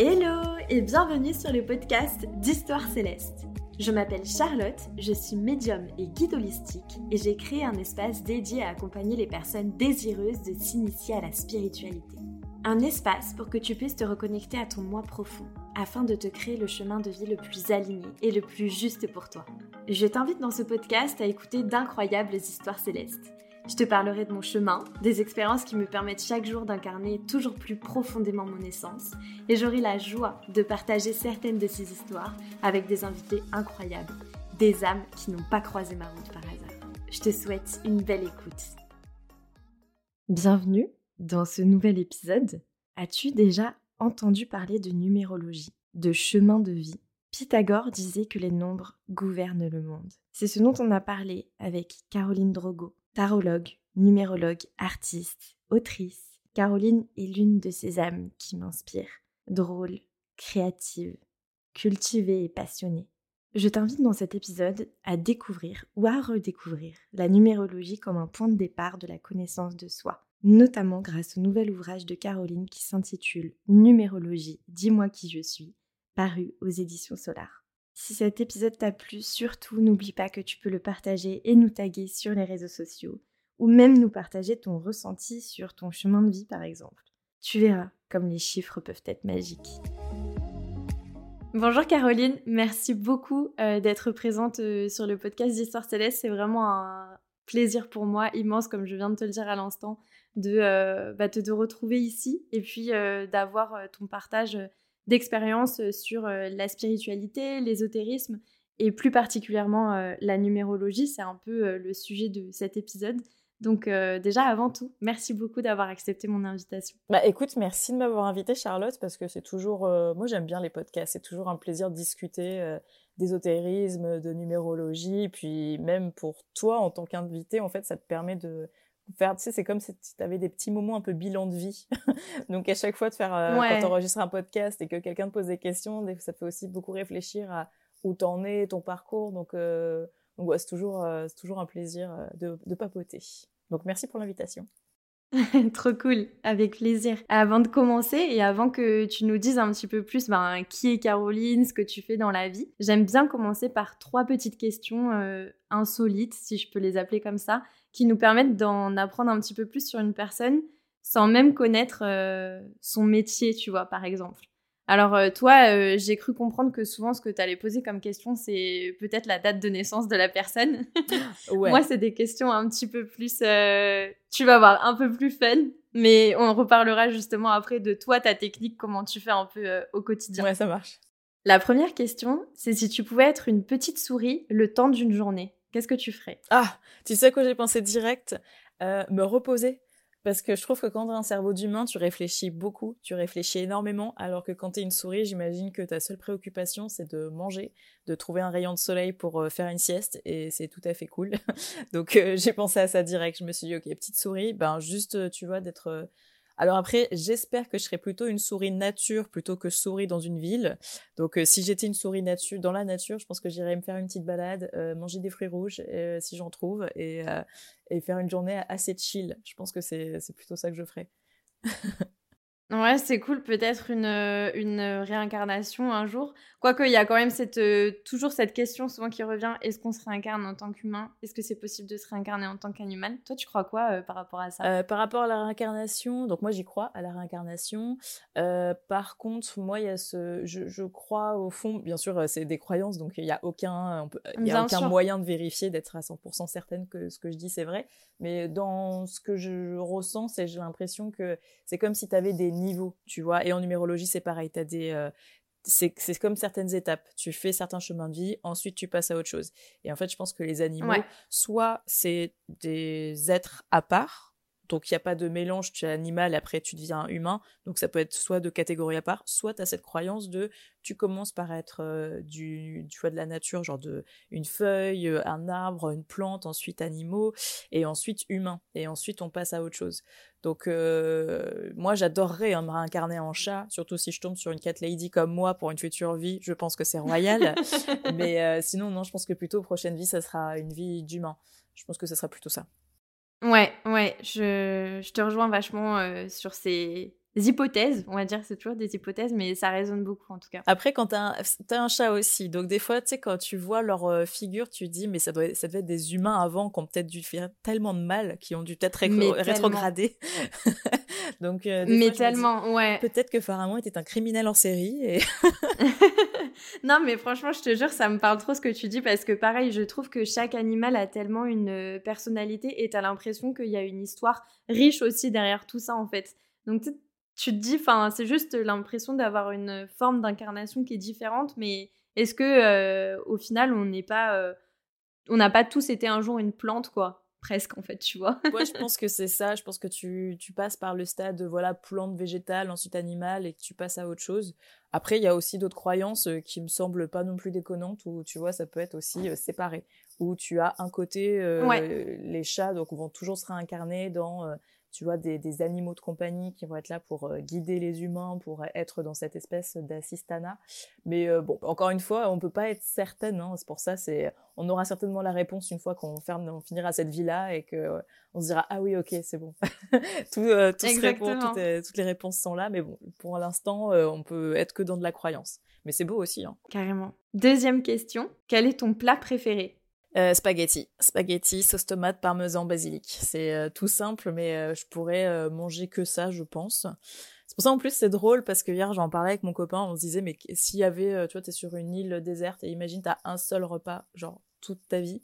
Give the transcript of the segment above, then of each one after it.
Hello et bienvenue sur le podcast d'Histoire Céleste. Je m'appelle Charlotte, je suis médium et guide holistique et j'ai créé un espace dédié à accompagner les personnes désireuses de s'initier à la spiritualité. Un espace pour que tu puisses te reconnecter à ton moi profond afin de te créer le chemin de vie le plus aligné et le plus juste pour toi. Je t'invite dans ce podcast à écouter d'incroyables histoires célestes. Je te parlerai de mon chemin, des expériences qui me permettent chaque jour d'incarner toujours plus profondément mon essence, et j'aurai la joie de partager certaines de ces histoires avec des invités incroyables, des âmes qui n'ont pas croisé ma route par hasard. Je te souhaite une belle écoute. Bienvenue dans ce nouvel épisode. As-tu déjà entendu parler de numérologie, de chemin de vie? Pythagore disait que les nombres gouvernent le monde. C'est ce dont on a parlé avec Caroline Drogo, tarologue, numérologue, artiste, autrice. Caroline est l'une de ces âmes qui m'inspire. Drôle, créative, cultivée et passionnée. Je t'invite dans cet épisode à découvrir ou à redécouvrir la numérologie comme un point de départ de la connaissance de soi, notamment grâce au nouvel ouvrage de Caroline qui s'intitule Numérologie, dis-moi qui je suis, paru aux éditions Solar. Si cet épisode t'a plu, surtout n'oublie pas que tu peux le partager et nous taguer sur les réseaux sociaux, ou même nous partager ton ressenti sur ton chemin de vie par exemple. Tu verras comme les chiffres peuvent être magiques. Bonjour Caroline, merci beaucoup euh, d'être présente euh, sur le podcast d'Histoire Céleste. C'est vraiment un plaisir pour moi immense, comme je viens de te le dire à l'instant, de, euh, bah, te retrouver ici et puis d'avoir ton partage d'expérience sur la spiritualité, l'ésotérisme et plus particulièrement la numérologie. C'est un peu le sujet de cet épisode. Donc déjà avant tout, merci beaucoup d'avoir accepté mon invitation. Bah écoute, merci de m'avoir invité Charlotte parce que c'est toujours moi j'aime bien les podcasts, c'est toujours un plaisir de discuter d'ésotérisme, de numérologie, puis même pour toi en tant qu'invité, en fait, ça te permet de faire, tu sais, c'est comme si tu avais des petits moments un peu bilan de vie. Donc à chaque fois de faire, euh, quand tu enregistres un podcast et que quelqu'un te pose des questions, ça te fait aussi beaucoup réfléchir à où t'en es, ton parcours. Donc, euh, donc ouais, c'est toujours, euh, c'est toujours un plaisir de, de papoter. Donc merci pour l'invitation. Trop cool, avec plaisir. Avant de commencer et avant que tu nous dises un petit peu plus ben, qui est Caroline, ce que tu fais dans la vie, j'aime bien commencer par trois petites questions insolites, si je peux les appeler comme ça, qui nous permettent d'en apprendre un petit peu plus sur une personne sans même connaître euh, son métier, tu vois, par exemple. Alors euh, toi, euh, j'ai cru comprendre que souvent ce que tu allais poser comme question, c'est peut-être la date de naissance de la personne. Moi, c'est des questions un petit peu plus, tu vas voir, un peu plus fun. Mais on reparlera justement après de toi, ta technique, comment tu fais un peu au quotidien. Ouais, ça marche. La première question, c'est si tu pouvais être une petite souris le temps d'une journée. Qu'est-ce que tu ferais? Ah, tu sais quoi j'ai pensé direct? Euh, Me reposer. Parce que je trouve que quand tu as un cerveau d'humain, tu réfléchis beaucoup, tu réfléchis énormément, alors que quand tu es une souris, j'imagine que ta seule préoccupation, c'est de manger, de trouver un rayon de soleil pour euh, faire une sieste, et c'est tout à fait cool. Donc euh, j'ai pensé à ça direct, je me suis dit, ok, petite souris, ben juste, tu vois, d'être alors après, j'espère que je serai plutôt une souris nature plutôt que souris dans une ville. Donc euh, si j'étais une souris nature dans la nature, je pense que j'irais me faire une petite balade, euh, manger des fruits rouges euh, si j'en trouve et, et faire une journée assez chill. Je pense que c'est plutôt ça que je ferais. Ouais, c'est cool, peut-être une, euh, une réincarnation un jour. Quoique, il y a quand même cette, euh, toujours cette question souvent qui revient est-ce qu'on se réincarne en tant qu'humain? Est-ce que c'est possible de se réincarner en tant qu'animal? Toi, tu crois quoi euh, par rapport à ça? Par rapport à la réincarnation, donc moi j'y crois à la réincarnation. par contre, moi, il y a ce, je, je, crois au fond, bien sûr, c'est des croyances, donc il n'y a aucun, on peut, y a aucun moyen de vérifier, d'être à 100% certaine que ce que je dis c'est vrai. Mais dans ce que je ressens, c'est j'ai l'impression que c'est comme si tu avais des niveaux, tu vois. Et en numérologie, c'est pareil. T'as des, euh, c'est, c'est comme certaines étapes. Tu fais certains chemins de vie, ensuite tu passes à autre chose. Et en fait, je pense que les animaux, soit c'est des êtres à part, donc il n'y a pas de mélange, tu es animal, après tu deviens humain. Donc ça peut être soit de catégorie à part, soit tu as cette croyance de tu commences par être euh, du, du de la nature, genre de une feuille, euh, un arbre, une plante, ensuite animaux, et ensuite humain. Et ensuite on passe à autre chose. Donc euh, moi j'adorerais hein, me réincarner en chat, surtout si je tombe sur une cat lady comme moi pour une future vie, je pense que c'est royal. Mais sinon non, je pense que plutôt prochaine vie ça sera une vie d'humain. Je pense que ça sera plutôt ça. Ouais, ouais, je, je te rejoins vachement euh, sur ces hypothèses, on va dire, c'est toujours des hypothèses, mais ça résonne beaucoup en tout cas. Après, quand t'as un, as un chat aussi, donc des fois, tu sais, quand tu vois leur euh, figure, tu dis, mais ça, doit, ça devait être des humains avant qui ont peut-être dû faire tellement de mal, qui ont dû peut-être rétrograder. donc, euh, mais tellement, ouais. Peut-être que Pharamond était un criminel en série. Et... non, mais franchement, je te jure, ça me parle trop ce que tu dis parce que pareil, je trouve que chaque animal a tellement une euh, personnalité et t'as l'impression qu'il y a une histoire riche aussi derrière tout ça en fait. Donc tu te dis, enfin, c'est juste l'impression d'avoir une forme d'incarnation qui est différente, mais est-ce que euh, au final, on n'est pas, euh, on n'a pas tous été un jour une plante, quoi? Presque en fait, tu vois. ouais, je pense que c'est ça. Je pense que tu, tu, passes par le stade de voilà plante végétale, ensuite animale, et que tu passes à autre chose. Après, il y a aussi d'autres croyances euh, qui me semblent pas non plus déconnantes où tu vois ça peut être aussi séparé. Où tu as un côté les chats donc vont toujours se réincarner dans tu vois, des, animaux de compagnie qui vont être là pour euh, guider les humains, pour être dans cette espèce d'assistana. Mais euh, bon, encore une fois, on peut pas être certaine. Hein, c'est pour ça, c'est, on aura certainement la réponse une fois qu'on ferme, on finira cette vie-là et que euh, on se dira ah oui, ok, c'est bon. tout, tout répond, toutes, les réponses sont là. Mais bon, pour l'instant, on peut être que dans de la croyance. Mais c'est beau aussi. Hein. Carrément. Deuxième question. Quel est ton plat préféré? Euh, spaghetti. Spaghetti, sauce tomate, parmesan, basilic. C'est euh, tout simple, mais euh, je pourrais manger que ça, je pense. C'est pour ça en plus c'est drôle parce que hier j'en parlais avec mon copain, on se disait mais s'il y avait, tu vois, t'es sur une île déserte et imagine t'as un seul repas, genre toute ta vie.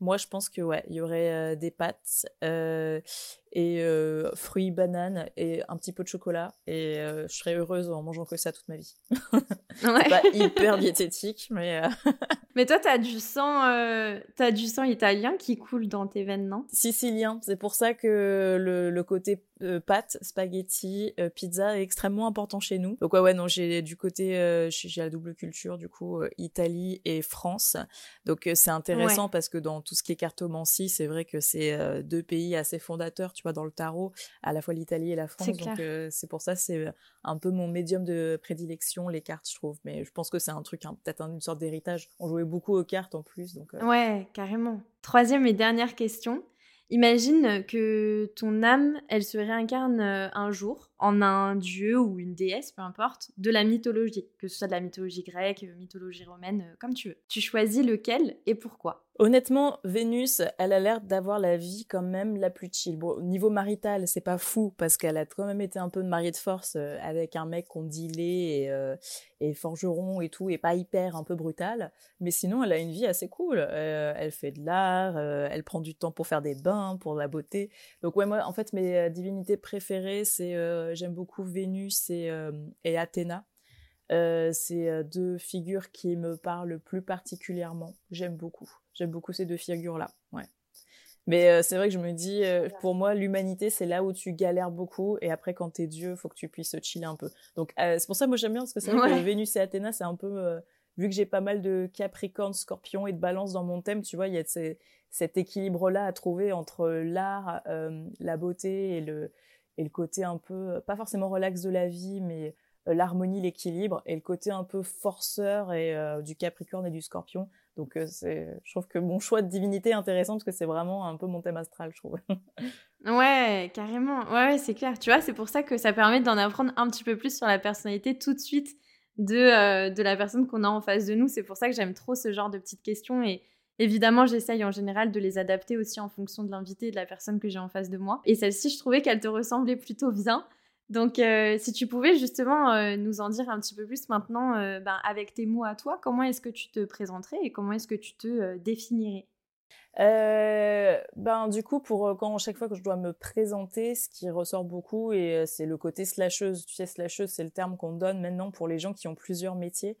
Moi je pense que ouais, il y aurait des pâtes et fruits, bananes et un petit peu de chocolat et je serais heureuse en mangeant que ça toute ma vie. c'est pas hyper diététique mais Mais toi, t'as du sang, euh, as du sang italien qui coule dans tes veines, non? Sicilien. C'est pour ça que le, le côté euh, pâtes, spaghetti, euh, pizza est extrêmement important chez nous. Donc ouais, ouais, non, j'ai du côté, euh, j'ai la double culture du coup, Italie et France. Donc c'est intéressant parce que dans tout ce qui est cartomancie, c'est vrai que c'est deux pays assez fondateurs, tu vois, dans le tarot, à la fois l'Italie et la France. Donc c'est pour ça, c'est un peu mon médium de prédilection, les cartes, je trouve. Mais je pense que c'est un truc, hein, peut-être une sorte d'héritage. On jouait beaucoup aux cartes en plus, donc. Ouais, carrément. Troisième et dernière question. Imagine que ton âme, elle se réincarne euh, un jour en un dieu ou une déesse, peu importe, de la mythologie, que ce soit de la mythologie grecque, mythologie romaine, euh, comme tu veux. Tu choisis lequel et pourquoi Honnêtement, Vénus, elle a l'air d'avoir la vie quand même la plus chill. Bon, au niveau marital, c'est pas fou parce qu'elle a quand même été un peu de mariée de force euh, avec un mec qu'on dit et, euh, et forgeron et tout, et pas hyper un peu brutal. Mais sinon, elle a une vie assez cool. Euh, elle fait de l'art, elle prend du temps pour faire des bains, pour la beauté. Donc ouais, moi, en fait, mes divinités préférées, c'est j'aime beaucoup Vénus et, et Athéna. Euh, c'est euh, deux figures qui me parlent plus particulièrement. J'aime beaucoup. J'aime beaucoup ces deux figures-là. Ouais. Mais euh, c'est vrai que je me dis, pour moi, l'humanité, c'est là où tu galères beaucoup. Et après, quand t'es Dieu, faut que tu puisses chiller un peu. Donc, c'est pour ça que moi, j'aime bien, parce que c'est vrai que Vénus et Athéna, c'est un peu... vu que j'ai pas mal de Capricorne, Scorpion et de Balance dans mon thème, tu vois, il y a cet équilibre-là à trouver entre l'art, la beauté et le, et le côté un peu, pas forcément relax de la vie, mais euh, l'harmonie, l'équilibre et le côté un peu forceur et euh, du Capricorne et du Scorpion. Donc euh, c'est, je trouve que mon choix de divinité est intéressant parce que c'est vraiment un peu mon thème astral, je trouve. ouais, carrément. Ouais, c'est clair. Tu vois, c'est pour ça que ça permet d'en apprendre un petit peu plus sur la personnalité tout de suite de, de la personne qu'on a en face de nous. C'est pour ça que j'aime trop ce genre de petites questions et Évidemment, j'essaye en général de les adapter aussi en fonction de l'invité et de la personne que j'ai en face de moi. Et celle-ci, je trouvais qu'elle te ressemblait plutôt bien. Donc, euh, si tu pouvais justement euh, nous en dire un petit peu plus maintenant, euh, ben, avec tes mots à toi, comment est-ce que tu te présenterais et comment est-ce que tu te définirais? Ben du coup pour quand chaque fois que je dois me présenter ce qui ressort beaucoup et c'est le côté slasheuse tu sais slasheuse c'est le terme qu'on donne maintenant pour les gens qui ont plusieurs métiers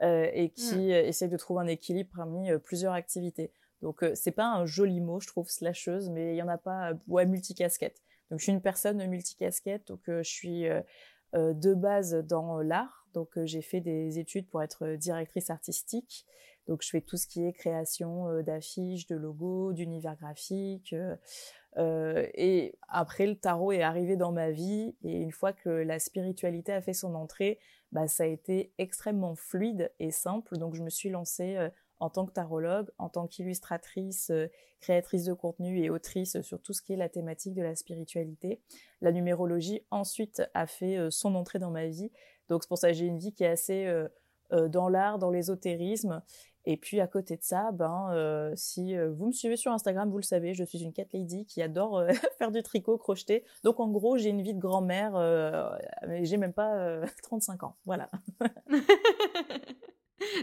et qui mmh. essayent de trouver un équilibre parmi plusieurs activités donc c'est pas un joli mot je trouve slasheuse mais il y en a pas ouais multicasquette donc je suis une personne multicasquette, donc euh, je suis euh, euh, de base dans l'art. Donc j'ai fait des études pour être directrice artistique. Donc je fais tout ce qui est création d'affiches, de logos, d'univers graphiques. et après le tarot est arrivé dans ma vie et une fois que la spiritualité a fait son entrée, bah, ça a été extrêmement fluide et simple. Donc je me suis lancée en tant que tarologue, en tant qu'illustratrice, euh, créatrice de contenu et autrice sur tout ce qui est la thématique de la spiritualité. La numérologie ensuite a fait euh, son entrée dans ma vie. Donc c'est pour ça que j'ai une vie qui est assez euh, dans l'art, dans l'ésotérisme. Et puis à côté de ça, ben, si vous me suivez sur Instagram, vous le savez, je suis une cat lady qui adore faire du tricot, crocheter. Donc en gros, j'ai une vie de grand-mère, mais j'ai même pas 35 ans. Voilà.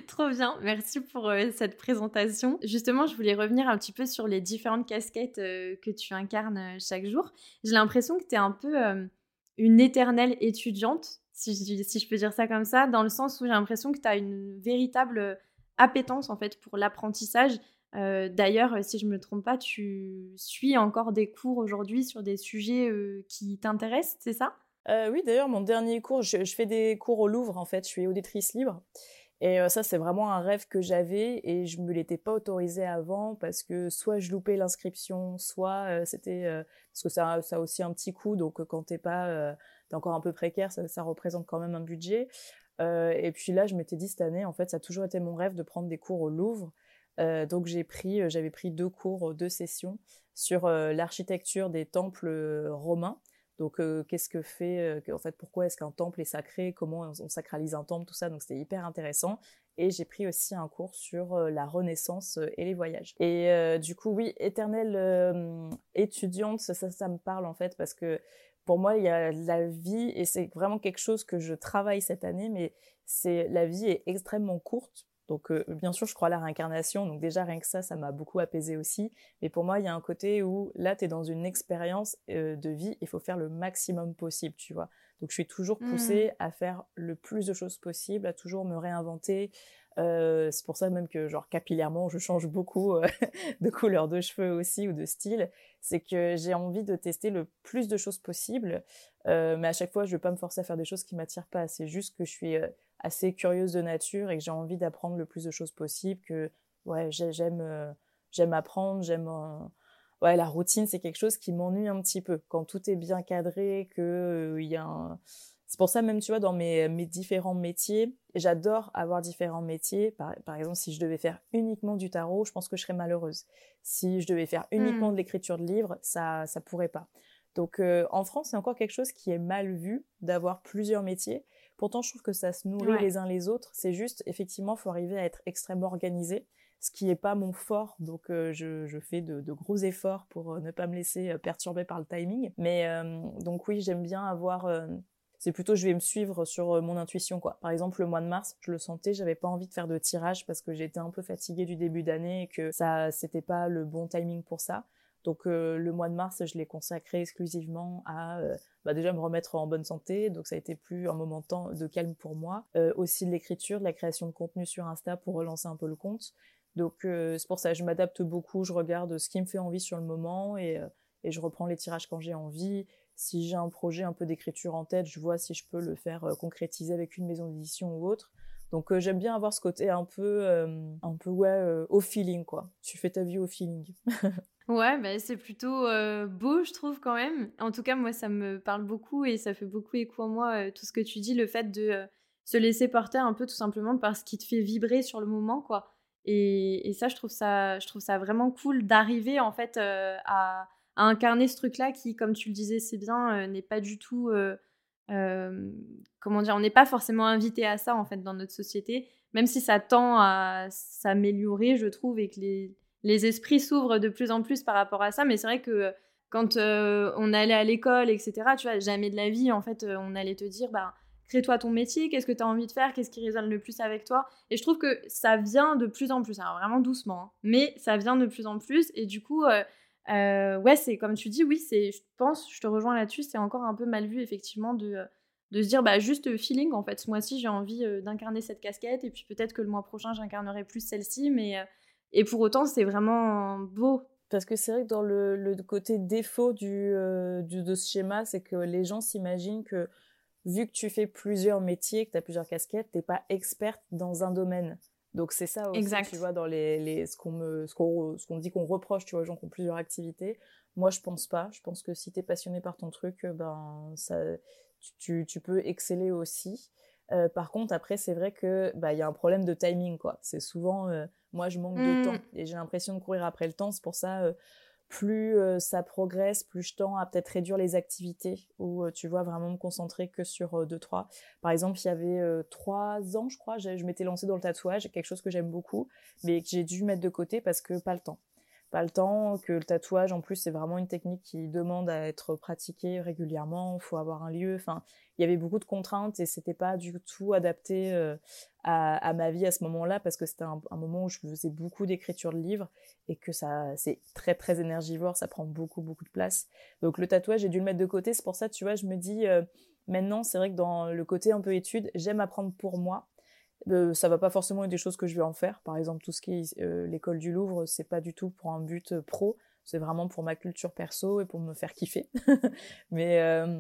Trop bien, merci pour euh, cette présentation. Justement, je voulais revenir un petit peu sur les différentes casquettes euh, que tu incarnes euh, chaque jour. J'ai l'impression que tu es un peu une éternelle étudiante, si si je, peux dire ça comme ça, dans le sens où j'ai l'impression que tu as une véritable appétence en fait pour l'apprentissage. D'ailleurs, si je ne me trompe pas, tu suis encore des cours aujourd'hui sur des sujets qui t'intéressent, c'est ça? Oui, d'ailleurs, mon dernier cours, je, fais des cours au Louvre en fait, je suis auditrice libre. Et ça, c'est vraiment un rêve que j'avais et je me l'étais pas autorisé avant parce que soit je loupais l'inscription, soit c'était parce que ça, ça a aussi un petit coût. Donc quand t'es pas, encore un peu précaire, ça, représente quand même un budget. Et puis là, je m'étais dit cette année, en fait, ça a toujours été mon rêve de prendre des cours au Louvre. donc j'ai pris, j'avais pris deux cours, deux sessions sur l'architecture des temples romains. Donc, qu'est-ce que fait, en fait, pourquoi est-ce qu'un temple est sacré, comment on, sacralise un temple, tout ça. Donc, c'était hyper intéressant. Et j'ai pris aussi un cours sur la Renaissance et les voyages. Et du coup, oui, éternelle étudiante, ça, me parle en fait parce que pour moi, il y a la vie et c'est vraiment quelque chose que je travaille cette année, mais c'est la vie est extrêmement courte donc euh, bien sûr, je crois à la réincarnation, donc déjà rien que ça, ça m'a beaucoup apaisé aussi. Mais pour moi, il y a un côté où là, tu es dans une expérience euh, de vie, il faut faire le maximum possible, tu vois. Donc je suis toujours poussée mmh. à faire le plus de choses possible, à toujours me réinventer. Euh, c'est pour ça même que genre capillairement, je change beaucoup de couleur de cheveux aussi ou de style. C'est que j'ai envie de tester le plus de choses possible, mais à chaque fois, je ne vais pas me forcer à faire des choses qui m'attirent pas. C'est juste que je suis assez curieuse de nature et que j'ai envie d'apprendre le plus de choses possible, que ouais, j'aime euh, j'aime apprendre, j'aime euh, ouais, la routine, c'est quelque chose qui m'ennuie un petit peu quand tout est bien cadré, euh, il y a un... C'est pour ça même, tu vois, dans mes, mes différents métiers, j'adore avoir différents métiers. Par, par, exemple, si je devais faire uniquement du tarot, je pense que je serais malheureuse. Si je devais faire uniquement mmh. de l'écriture de livres, ça ça pourrait pas. Donc en France, c'est encore quelque chose qui est mal vu d'avoir plusieurs métiers. Pourtant, je trouve que ça se nourrit les uns les autres. C'est juste, effectivement, faut arriver à être extrêmement organisé, ce qui n'est pas mon fort. Donc, euh, je, fais de, gros efforts pour euh, ne pas me laisser euh, perturber par le timing. Mais donc oui, j'aime bien avoir c'est plutôt je vais me suivre sur mon intuition quoi. Par exemple le mois de mars, je le sentais, j'avais pas envie de faire de tirage parce que j'étais un peu fatiguée du début d'année et que ça c'était pas le bon timing pour ça. Donc euh, le mois de mars, je l'ai consacré exclusivement à euh, bah, déjà me remettre en bonne santé, donc ça a été plus un moment de, calme pour moi. Euh, aussi de l'écriture, de la création de contenu sur Insta pour relancer un peu le compte. Donc c'est pour ça je m'adapte beaucoup, je regarde ce qui me fait envie sur le moment et je reprends les tirages quand j'ai envie. Si j'ai un projet un peu d'écriture en tête, je vois si je peux le faire concrétiser avec une maison d'édition ou autre. Donc j'aime bien avoir ce côté un peu, un peu ouais, au feeling quoi. Tu fais ta vie au feeling. Ouais, bah, c'est plutôt euh, beau, je trouve, quand même. En tout cas, moi, ça me parle beaucoup et ça fait beaucoup écho en moi, euh, tout ce que tu dis, le fait de euh, se laisser porter un peu tout simplement par ce qui te fait vibrer sur le moment, quoi. Et, ça, je trouve ça, je trouve ça vraiment cool d'arriver, en fait, à, incarner ce truc-là qui, comme tu le disais, c'est bien, n'est pas du tout... comment dire, on n'est pas forcément invité à ça, en fait, dans notre société, même si ça tend à s'améliorer, je trouve, et que les les esprits s'ouvrent de plus en plus par rapport à ça. Mais c'est vrai que euh, quand euh, on allait à l'école, etc., tu vois, jamais de la vie, en fait, euh, on allait te dire, bah, crée-toi ton métier, qu'est-ce que tu as envie de faire, qu'est-ce qui résonne le plus avec toi. Et je trouve que ça vient de plus en plus, alors vraiment doucement, hein, mais ça vient de plus en plus. Et du coup, ouais, c'est comme tu dis, oui, c'est, je pense, je te rejoins là-dessus, c'est encore un peu mal vu, effectivement, de, de se dire, bah, juste feeling, en fait, ce mois-ci, j'ai envie d'incarner cette casquette, et puis peut-être que le mois prochain, j'incarnerai plus celle-ci, mais et pour autant, c'est vraiment beau. Parce que c'est vrai que dans le, côté défaut euh, du, de ce schéma, c'est que les gens s'imaginent que vu que tu fais plusieurs métiers, que tu as plusieurs casquettes, tu n'es pas experte dans un domaine. Donc c'est ça aussi, exact. tu vois, dans les, les ce qu'on me, ce qu'on, dit qu'on reproche, tu vois, aux gens qui ont plusieurs activités. Moi, je pense pas. Je pense que si tu es passionné par ton truc, ben ça, tu, tu peux exceller aussi. Euh, par contre, après, c'est vrai que bah il y a un problème de timing, quoi. C'est souvent, euh, Moi, je manque de temps mmh. et j'ai l'impression de courir après le temps. C'est pour ça, plus ça progresse, plus je tends à peut-être réduire les activités ou tu vois vraiment me concentrer que sur deux trois. Par exemple, il y avait trois ans, je crois, je m'étais lancée dans le tatouage, quelque chose que j'aime beaucoup, mais que j'ai dû mettre de côté parce que pas le temps le temps, que le tatouage en plus c'est vraiment une technique qui demande à être pratiquée régulièrement, il faut avoir un lieu, enfin il y avait beaucoup de contraintes et c'était pas du tout adapté euh, à, ma vie à ce moment-là parce que c'était un, moment où je faisais beaucoup d'écriture de livres et que ça c'est très très énergivore, ça prend beaucoup beaucoup de place. Donc le tatouage j'ai dû le mettre de côté, c'est pour ça tu vois je me dis euh, maintenant c'est vrai que dans le côté un peu étude j'aime apprendre pour moi euh, ça va pas forcément être des choses que je vais en faire. Par exemple, tout ce qui est euh, l'école du Louvre, c'est pas du tout pour un but euh, pro. C'est vraiment pour ma culture perso et pour me faire kiffer. Mais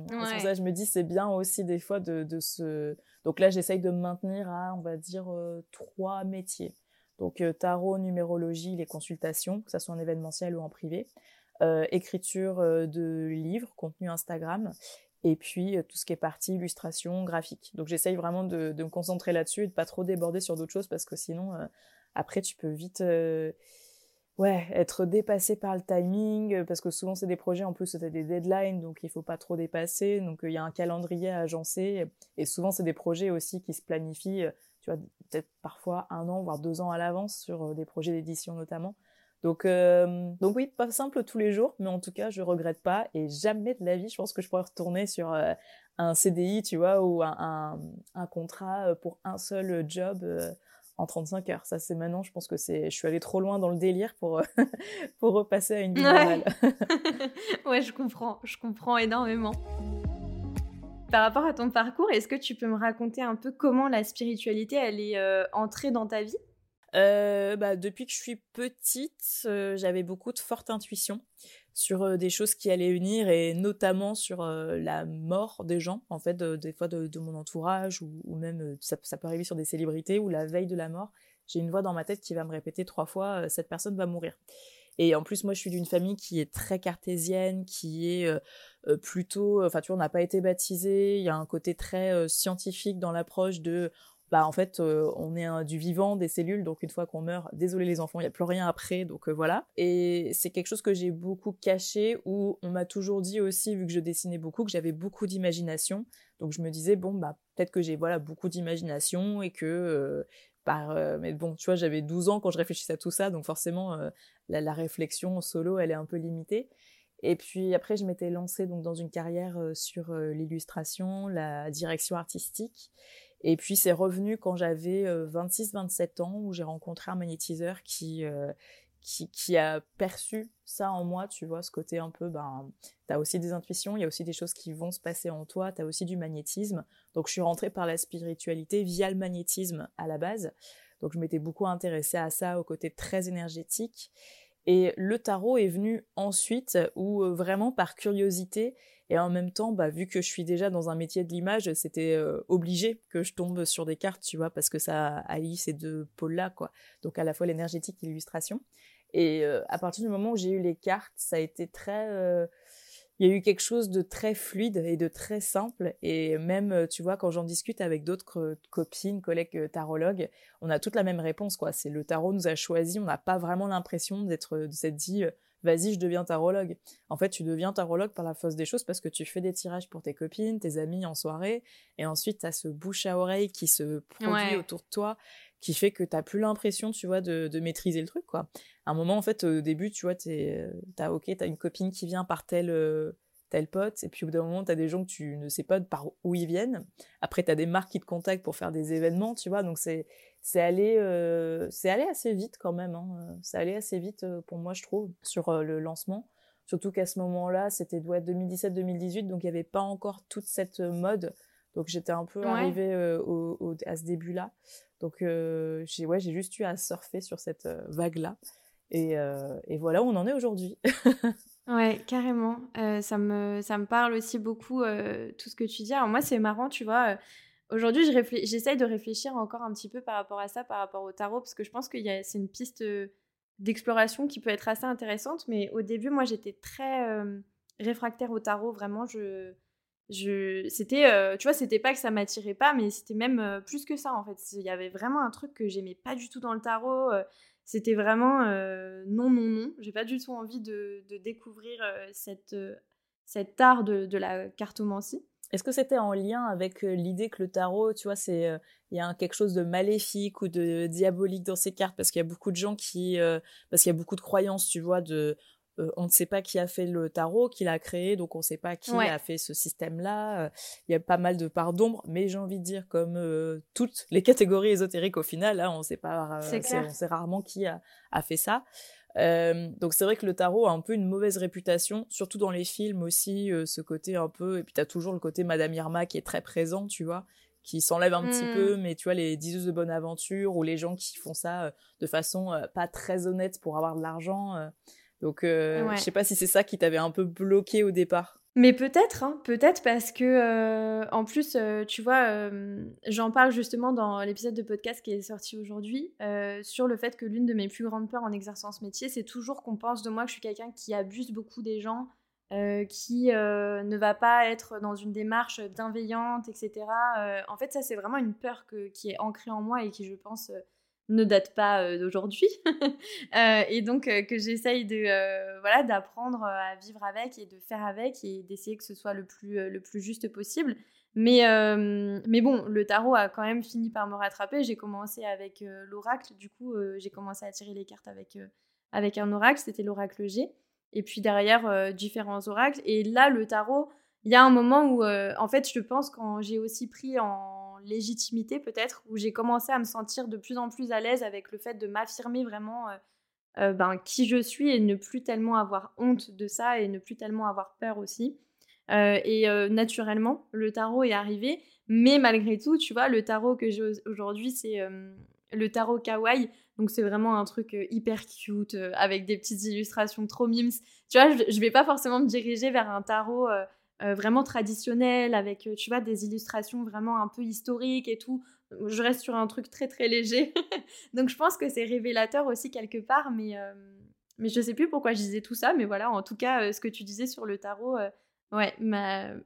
c'est pour ça que je me dis c'est bien aussi des fois de, de se. Donc là, j'essaye de me maintenir à, on va dire, trois métiers. Donc tarot, numérologie, les consultations, que ce soit en événementiel ou en privé. écriture de livres, contenu Instagram et puis tout ce qui est partie illustration, graphique. Donc j'essaye vraiment de, me concentrer là-dessus et de pas trop déborder sur d'autres choses parce que sinon, après, tu peux vite ouais, être dépassé par le timing parce que souvent c'est des projets en plus, as des deadlines donc il faut pas trop dépasser. Donc il y a un calendrier à agencer et souvent c'est des projets aussi qui se planifient, tu vois, peut-être parfois un an voire deux ans à l'avance sur des projets d'édition notamment. Donc, euh, donc oui, pas simple tous les jours, mais en tout cas, je regrette pas et jamais de la vie, je pense que je pourrais retourner sur euh, un CDI, tu vois, ou un, contrat euh, pour un seul job en 35 heures. Ça, c'est maintenant, je pense que c'est, je suis allée trop loin dans le délire pour, pour repasser à une vie normale. ouais, je comprends, je comprends énormément. Par rapport à ton parcours, est-ce que tu peux me raconter un peu comment la spiritualité, elle est entrée dans ta vie? Euh, bah, depuis que je suis petite, euh, j'avais beaucoup de forte intuition sur euh, des choses qui allaient venir et notamment sur la mort des gens, en fait, des fois de, mon entourage ou, même ça, peut arriver sur des célébrités ou la veille de la mort. J'ai une voix dans ma tête qui va me répéter trois fois cette personne va mourir. Et en plus, moi, je suis d'une famille qui est très cartésienne, qui est plutôt, enfin, tu vois, on n'a pas été baptisé. Il y a un côté très scientifique dans l'approche de bah en fait euh, on est du vivant, des cellules, donc une fois qu'on meurt, désolé les enfants, il n'y a plus rien après, donc euh, voilà. Et c'est quelque chose que j'ai beaucoup caché, où on m'a toujours dit aussi, vu que je dessinais beaucoup, que j'avais beaucoup d'imagination. Donc je me disais, bon, bah peut-être que j'ai voilà beaucoup d'imagination et que... Euh, par, mais bon, tu vois, j'avais 12 ans quand je réfléchissais à tout ça, donc forcément, la, la, réflexion solo, elle est un peu limitée. Et puis après, je m'étais lancée donc dans une carrière sur l'illustration, la direction artistique. Et puis c'est revenu quand j'avais 26-27 euh, ans où j'ai rencontré un magnétiseur qui, euh, qui, qui, a perçu ça en moi, tu vois, ce côté un peu, ben, as aussi des intuitions, il y a aussi des choses qui vont se passer en toi, tu as aussi du magnétisme. Donc je suis rentrée par la spiritualité via le magnétisme à la base. Donc je m'étais beaucoup intéressée à ça, au côté très énergétique. Et le tarot est venu ensuite, où euh, vraiment par curiosité, et en même temps, bah, vu que je suis déjà dans un métier de l'image, c'était euh, obligé que je tombe sur des cartes, tu vois, parce que ça allie ces deux pôles-là, quoi. Donc à la fois l'énergétique et l'illustration. Et euh, à partir du moment où j'ai eu les cartes, ça a été très... Euh, il y a eu quelque chose de très fluide et de très simple. Et même, tu vois, quand j'en discute avec d'autres copines, collègues tarologues, on a toute la même réponse, quoi. C'est le tarot nous a choisi, on n'a pas vraiment l'impression d'être, de s'être dit, vas-y, je deviens tarologue. En fait, tu deviens tarologue par la force des choses parce que tu fais des tirages pour tes copines, tes amis en soirée, et ensuite, tu as ce bouche à oreille qui se produit autour de toi, qui fait que tu plus l'impression, tu vois, de, maîtriser le truc, quoi. À un moment, en fait, au début, tu vois, t'as, ok, t'as une copine qui vient par tel, euh, tel pote, et puis au bout d'un moment, t'as des gens que tu ne sais pas par où ils viennent. Après, t'as des marques qui te contactent pour faire des événements, tu vois, donc c'est, c'est allé, euh, c'est allé assez vite quand même. Hein. C'est allé assez vite euh, pour moi, je trouve, sur euh, le lancement. Surtout qu'à ce moment-là, c'était doit 2017-2018, donc il n'y avait pas encore toute cette mode. Donc j'étais un peu arrivée à ce début-là. Donc j'ai ouais, j'ai juste eu à surfer sur cette vague-là. Et, et, voilà où on en est aujourd'hui. ouais, carrément. ça, me, ça me parle aussi beaucoup, tout ce que tu dis. Alors moi, c'est marrant, tu vois Aujourd'hui, j'essaye de réfléchir encore un petit peu par rapport à ça, par rapport au tarot, parce que je pense que c'est une piste d'exploration qui peut être assez intéressante. Mais au début, moi, j'étais très réfractaire au tarot. Vraiment, je, je, c'était, tu vois, c'était pas que ça m'attirait pas, mais c'était même plus que ça en fait. Il y avait vraiment un truc que j'aimais pas du tout dans le tarot. c'était vraiment non, non, non. J'ai pas du tout envie de, découvrir cette, cet art de la cartomancie. Est-ce que c'était en lien avec l'idée que le tarot, tu vois, c'est il y a quelque chose de maléfique ou de diabolique dans ces cartes? Parce qu'il y a beaucoup de gens qui parce qu'il y a beaucoup de croyances, tu vois, de on ne sait pas qui a fait le tarot, qui l'a créé, donc on ne sait pas qui a fait ce système-là. Il y a pas mal de parts d'ombre, mais j'ai envie de dire comme toutes les catégories ésotériques au final, là, on ne sait pas, on sait rarement qui a, a fait ça. Euh, donc c'est vrai que le tarot a un peu une mauvaise réputation, surtout dans les films aussi, euh, ce côté un peu, et puis t'as toujours le côté Madame Irma qui est très présent, tu vois, qui s'enlève un petit peu, hmm. mais tu vois, les diseuses de bonne aventure ou les gens qui font ça euh, de façon pas très honnête pour avoir de l'argent. donc je sais pas si c'est ça qui t'avait un peu bloqué au départ. Mais peut-être, hein, peut-être parce que, euh, en plus, euh, tu vois, euh, j'en parle justement dans l'épisode de podcast qui est sorti aujourd'hui, sur le fait que l'une de mes plus grandes peurs en exerçant ce métier, c'est toujours qu'on pense de moi que je suis quelqu'un qui abuse beaucoup des gens, qui ne va pas être dans une démarche bienveillante, etc. en fait, ça, c'est vraiment une peur qui est ancrée en moi et qui, je pense, ne date pas d'aujourd'hui. Euh, et donc que j'essaye de voilà d'apprendre à vivre avec et de faire avec et d'essayer que ce soit le plus le plus juste possible. Mais mais bon le tarot a quand même fini par me rattraper. J'ai commencé avec l'oracle. Du coup j'ai commencé à tirer les cartes avec avec un oracle. C'était l'oracle G. Et puis derrière différents oracles. Et là le tarot il y a un moment où en fait je pense quand j'ai aussi pris en légitimité peut-être, où j'ai commencé à me sentir de plus en plus à l'aise avec le fait de m'affirmer vraiment euh, euh, ben, qui je suis et ne plus tellement avoir honte de ça et ne plus tellement avoir peur aussi. Euh, et naturellement, le tarot est arrivé, mais malgré tout, tu vois, le tarot que j'ai aujourd'hui, c'est le tarot kawaii. Donc c'est vraiment un truc hyper cute, avec des petites illustrations trop mimes. Tu vois, je, je vais pas forcément me diriger vers un tarot vraiment traditionnel, avec, euh, tu vois, des illustrations vraiment un peu historiques et tout. Je reste sur un truc très très léger. Donc je pense que c'est révélateur aussi quelque part, mais, euh, mais je sais plus pourquoi je disais tout ça, mais voilà, en tout cas, ce que tu disais sur le tarot, ouais,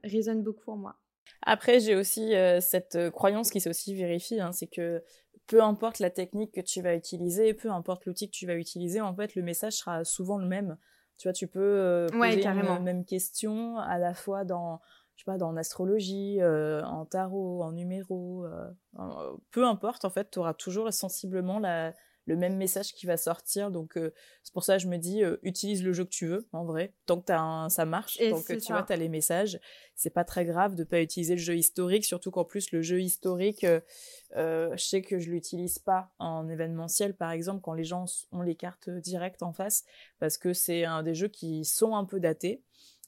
résonne beaucoup en moi. Après, j'ai aussi cette croyance qui s'est aussi vérifiée, hein, c'est que peu importe la technique que tu vas utiliser, peu importe l'outil que tu vas utiliser, en fait, le message sera souvent le même. Tu vois, tu peux euh, poser la même question à la fois dans, je sais pas, dans astrologie, euh, en tarot, en numéro, euh, peu importe, en fait, tu auras toujours sensiblement la, le même message qui va sortir. Donc, euh, c'est pour ça que je me dis, euh, utilise le jeu que tu veux, en vrai. Tant que as ça marche, tant que tu vois, tu as les messages, c'est pas très grave de pas utiliser le jeu historique, surtout qu'en plus, le jeu historique, euh, je sais que je l'utilise pas en événementiel, par exemple, quand les gens ont les cartes directes en face, parce que c'est un des jeux qui sont un peu datés.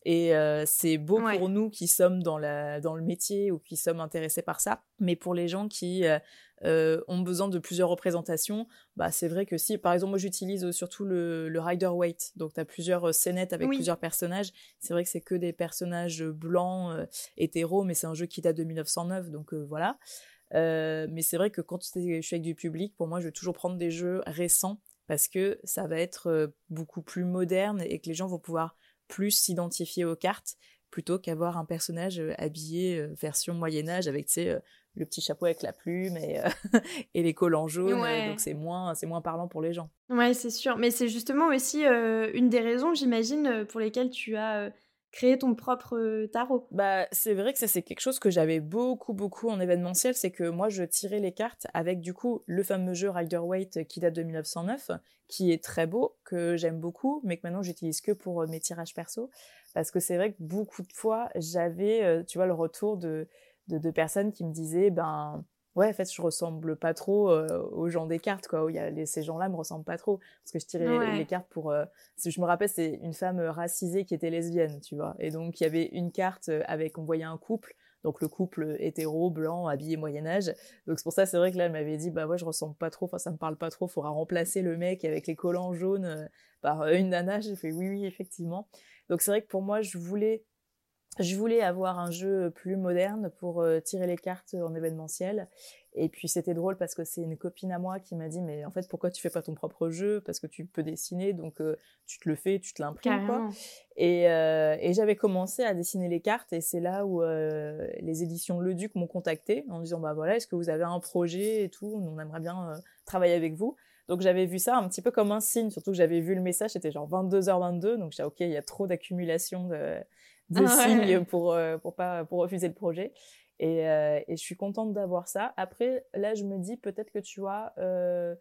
Et c'est beau pour nous qui sommes dans, la, dans le métier ou qui sommes intéressés par ça. Mais pour les gens qui euh, ont besoin de plusieurs représentations, bah c'est vrai que si, par exemple, moi j'utilise surtout le, le Rider Waite, donc tu as plusieurs euh, scénettes avec plusieurs personnages. C'est vrai que c'est que des personnages blancs, euh, hétéros, mais c'est un jeu qui date de 1909, donc voilà. mais c'est vrai que quand je suis avec du public, pour moi, je vais toujours prendre des jeux récents parce que ça va être beaucoup plus moderne et que les gens vont pouvoir plus s'identifier aux cartes plutôt qu'avoir un personnage donc version Moyen Âge avec tu sais le petit chapeau avec la plume et, euh, et les collants jaunes. Donc c'est moins, c'est moins parlant pour les gens. Ouais, c'est sûr. Mais c'est justement aussi euh, une des raisons, j'imagine, euh, pour lesquelles tu as créé ton propre tarot. Bah, c'est vrai que ça, c'est quelque chose que j'avais beaucoup, beaucoup en événementiel. C'est que moi, je tirais les cartes avec, du coup, le fameux jeu Rider Waite qui date de 1909, qui est très beau, que j'aime beaucoup, mais que maintenant, j'utilise que pour mes tirages perso. Parce que c'est vrai que beaucoup de fois, j'avais, tu vois, le retour de de, personnes qui me disaient ben ouais en fait je ressemble pas trop euh, aux gens des cartes quoi il y a ces gens-là me ressemblent pas trop. Parce que je tirais les, cartes pour euh, je me rappelle c'est une femme racisée qui était lesbienne tu vois. Et donc il y avait une carte euh, avec on voyait un couple. Donc le couple hétéro blanc habillé Moyen Âge donc c'est pour ça c'est vrai que là elle m'avait dit bah ouais je ressemble pas trop enfin ça me parle pas trop faudra remplacer le mec avec les collants jaunes par une nana. J'ai fait oui oui effectivement. Donc c'est vrai que pour moi je voulais je voulais avoir un jeu plus moderne pour euh, tirer les cartes en événementiel. Et puis c'était drôle parce que c'est une copine à moi qui m'a dit mais en fait pourquoi tu fais pas ton propre jeu? Parce que tu peux dessiner donc euh, tu te le fais tu te l'imprimes quoi. Et, euh, et j'avais commencé à dessiner les cartes et c'est là où les éditions Le Duc m'ont contacté en disant bah voilà est-ce que vous avez un projet et tout? On aimerait bien travailler avec vous. Donc j'avais vu ça un petit peu comme un signe, surtout que j'avais vu le message, c'était genre 22h22, donc j'ai ok, il y a trop d'accumulation de, de signes pour, euh, pour, pas, pour refuser le projet. Et, euh, et je suis contente d'avoir ça. Après, là, je me dis peut-être que tu vois, euh,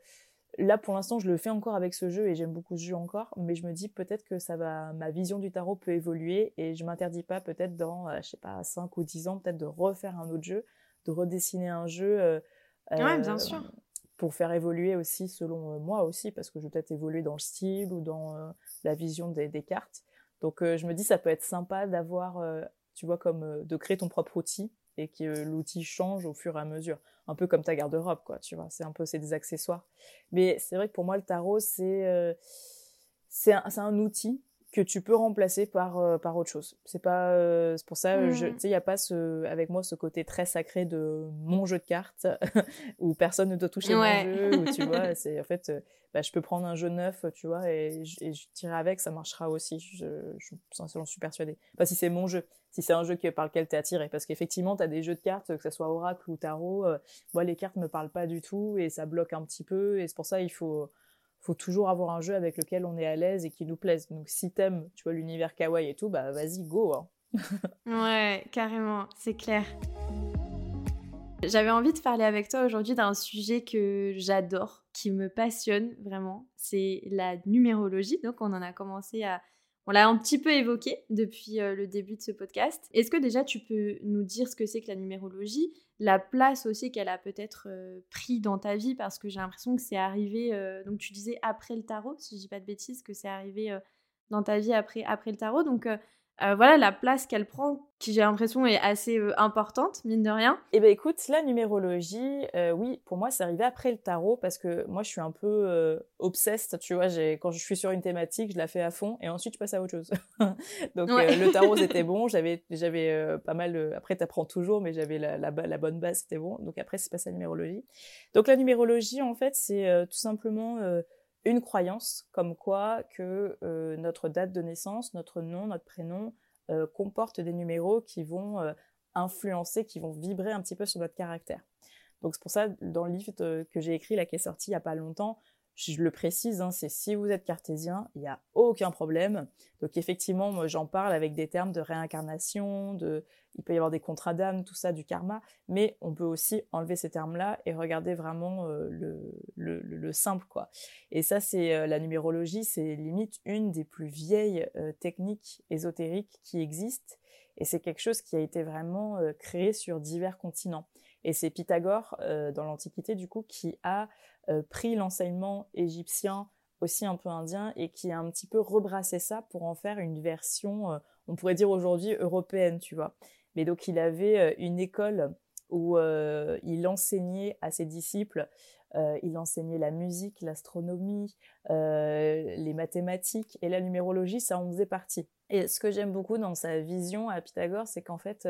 là pour l'instant, je le fais encore avec ce jeu et j'aime beaucoup ce jeu encore, mais je me dis peut-être que ça va, ma vision du tarot peut évoluer et je m'interdis pas peut-être dans, je sais pas, 5 ou 10 ans, peut-être de refaire un autre jeu, de redessiner un jeu. ouais, bien sûr pour faire évoluer aussi selon moi aussi, parce que je vais peut-être évoluer dans le style ou dans la vision des, des cartes. Donc je me dis ça peut être sympa d'avoir, tu vois, comme de créer ton propre outil et que l'outil change au fur et à mesure. Un peu comme ta garde-robe, quoi, tu vois. C'est un peu, c'est des accessoires. Mais c'est vrai que pour moi, le tarot, c'est, c'est un, un, outil que tu peux remplacer par euh, par autre chose. C'est pas euh, c'est pour ça mmh. tu sais il y a pas ce avec moi ce côté très sacré de mon jeu de cartes où personne ne doit toucher mon jeu où tu vois c'est en fait euh, bah, je peux prendre un jeu neuf tu vois et, et je tirer avec ça marchera aussi je j'en suis persuadée. Pas si c'est mon jeu, si c'est un jeu par lequel tu es attiré parce qu'effectivement tu as des jeux de cartes que ce soit oracle ou tarot moi les cartes me parlent pas du tout et ça bloque un petit peu et c'est pour ça il faut faut toujours avoir un jeu avec lequel on est à l'aise et qui nous plaise. Donc si t'aimes, tu vois, l'univers kawaii et tout, bah vas-y, go. Hein. ouais, carrément, c'est clair. J'avais envie de parler avec toi aujourd'hui d'un sujet que j'adore, qui me passionne vraiment. C'est la numérologie. Donc on en a commencé à on l'a un petit peu évoqué depuis euh, le début de ce podcast. Est-ce que déjà tu peux nous dire ce que c'est que la numérologie, la place aussi qu'elle a peut-être euh, pris dans ta vie, parce que j'ai l'impression que c'est arrivé, euh, donc tu disais après le tarot, si je dis pas de bêtises, que c'est arrivé dans ta vie après, après le tarot. Donc euh, voilà la place qu'elle prend, qui j'ai l'impression est assez euh, importante, mine de rien. Eh ben écoute, la numérologie, euh, oui, pour moi, c'est arrivé après le tarot parce que moi, je suis un peu obsesse, tu vois. Quand je suis sur une thématique, je la fais à fond et ensuite je passe à autre chose. Donc le tarot, c'était bon. J'avais, j'avais pas mal. après, t'apprends toujours, mais j'avais la, la, la, bonne base, c'était bon. Donc après, c'est passé à la numérologie. Donc la numérologie, en fait, c'est tout simplement une croyance comme quoi que euh, notre date de naissance, notre nom, notre prénom euh, comportent des numéros qui vont euh, influencer, qui vont vibrer un petit peu sur notre caractère. Donc c'est pour ça, dans le livre que j'ai écrit, là, qui est sorti il n'y a pas longtemps, je le précise, hein, c'est si vous êtes cartésien, il n'y a aucun problème. Donc effectivement, moi j'en parle avec des termes de réincarnation, il peut y avoir des contrats d'âme, tout ça, du karma, mais on peut aussi enlever ces termes-là et regarder vraiment euh, le, simple, quoi. Et ça, c'est euh, la numérologie, c'est limite une des plus vieilles euh, techniques ésotériques qui existent, et c'est quelque chose qui a été vraiment créé sur divers continents. Et c'est Pythagore, dans l'Antiquité, du coup, qui a pris l'enseignement égyptien aussi un peu indien et qui a un petit peu rebrassé ça pour en faire une version, euh, on pourrait dire aujourd'hui européenne, tu vois. Mais donc il avait euh, une école où il enseignait à ses disciples, il enseignait la musique, l'astronomie, les mathématiques et la numérologie, ça en faisait partie. Et ce que j'aime beaucoup dans sa vision à Pythagore, c'est qu'en fait,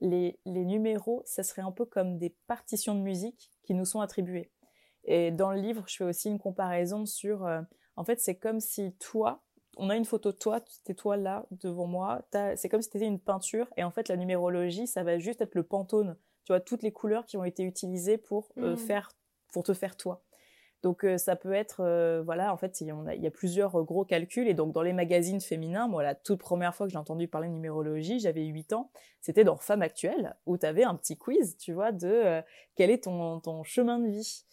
les, les numéros, ça serait un peu comme des partitions de musique qui nous sont attribuées. Et dans le livre, je fais aussi une comparaison sur, euh, en fait, c'est comme si toi, on a une photo de toi, es toi là devant moi, c'est comme si tu étais une peinture, et en fait, la numérologie, ça va juste être le pantone, tu vois, toutes les couleurs qui ont été utilisées pour euh, mmh. faire, pour te faire toi. Donc euh, ça peut être, voilà, en fait, il y, a, il y, a, plusieurs gros calculs. Et donc dans les magazines féminins, moi, la toute première fois que j'ai entendu parler de numérologie, j'avais 8 ans, c'était dans Femme Actuelle, où tu avais un petit quiz, tu vois, de quel est ton, ton chemin de vie.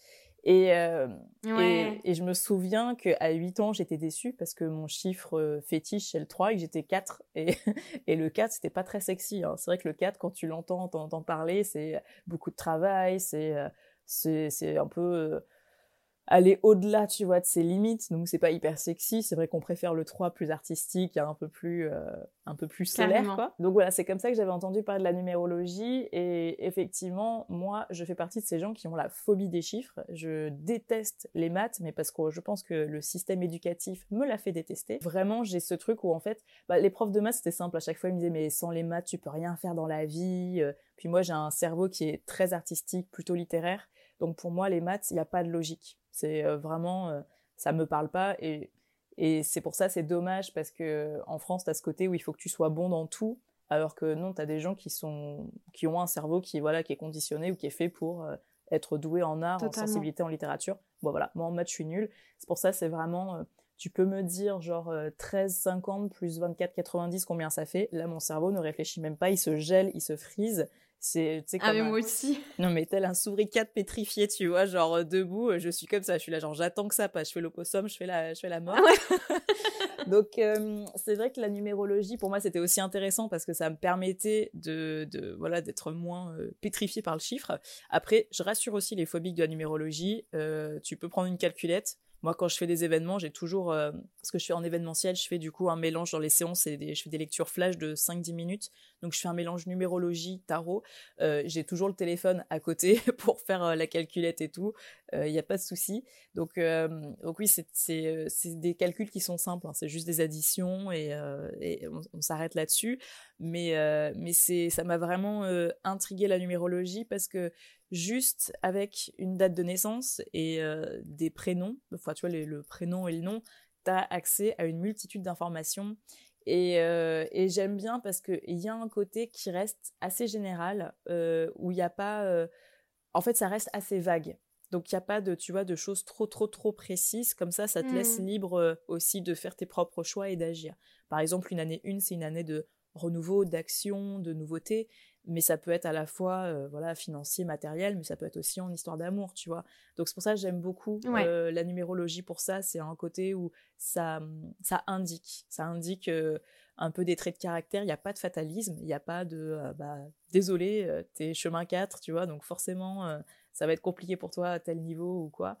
Euh, et, et, je me souviens qu'à 8 ans, j'étais déçue parce que mon chiffre euh, fétiche, c'est le 3 et que j'étais 4. Et, et le 4, c'était pas très sexy. Hein. C'est vrai que le 4, quand tu l'entends, t'entends parler, c'est beaucoup de travail, c'est euh, c'est un peu aller au-delà, tu vois, de ses limites. Donc c'est pas hyper sexy. C'est vrai qu'on préfère le 3 plus artistique, un peu plus, euh, un peu plus solaire, quoi. Donc voilà, c'est comme ça que j'avais entendu parler de la numérologie. Et effectivement, moi, je fais partie de ces gens qui ont la phobie des chiffres. Je déteste les maths, mais parce que je pense que le système éducatif me l'a fait détester. Vraiment, j'ai ce truc où en fait, bah, les profs de maths, c'était simple. À chaque fois, ils me disaient, mais sans les maths, tu peux rien faire dans la vie. Puis moi, j'ai un cerveau qui est très artistique, plutôt littéraire. Donc pour moi, les maths, il n'y a pas de logique. C'est euh, vraiment, euh, ça me parle pas et et c'est pour ça c'est dommage parce que en France, tu as ce côté où il faut que tu sois bon dans tout, alors que non, tu as des gens qui sont qui ont un cerveau qui voilà qui est conditionné ou qui est fait pour euh, être doué en art, en sensibilité, en littérature. Bon voilà, moi en maths je suis nulle. C'est pour ça c'est vraiment tu peux me dire genre 13,50 plus 24,90 combien ça fait? Là, mon cerveau ne réfléchit même pas, il se gèle, il se frise. C'est, tu sais, ah, mais moi aussi. Non, mais tel un souricate pétrifié, tu vois, genre debout, je suis comme ça, je suis là, genre j'attends que ça passe, je fais l'opossum, je fais la, je fais la mort. Donc, c'est vrai que la numérologie, pour moi, c'était aussi intéressant parce que ça me permettait de, de voilà, d'être moins pétrifié par le chiffre. Après, je rassure aussi les phobiques de la numérologie. tu peux prendre une calculette, moi, quand je fais des événements, j'ai toujours. Euh, ce que je fais en événementiel, je fais du coup un mélange dans les séances et je fais des lectures flash de 5-10 minutes. Donc, je fais un mélange numérologie, tarot. Euh, j'ai toujours le téléphone à côté pour faire euh, la calculette et tout. Il n'y a pas de souci. Donc, donc oui, c'est des calculs qui sont simples. Hein. C'est juste des additions et, on, s'arrête là-dessus. Mais, mais ça m'a vraiment intrigué la numérologie parce que juste avec une date de naissance et euh, des prénoms, enfin tu vois le prénom et le nom, tu as accès à une multitude d'informations. Et, euh, et j'aime bien parce qu'il y a un côté qui reste assez général, euh, où il n'y a pas... en fait, ça reste assez vague. Donc, il n'y a pas de, tu vois, de choses trop, trop, trop précises. Comme ça, ça te laisse mmh. libre aussi de faire tes propres choix et d'agir. Par exemple, une année 1, c'est une année de renouveau, d'action, de nouveauté mais ça peut être à la fois euh, voilà financier matériel mais ça peut être aussi en histoire d'amour tu vois donc c'est pour ça que j'aime beaucoup euh, la numérologie pour ça c'est un côté où ça ça indique ça indique euh, un peu des traits de caractère il n'y a pas de fatalisme il n'y a pas de bah désolé t'es chemin 4 tu vois donc forcément ça va être compliqué pour toi à tel niveau ou quoi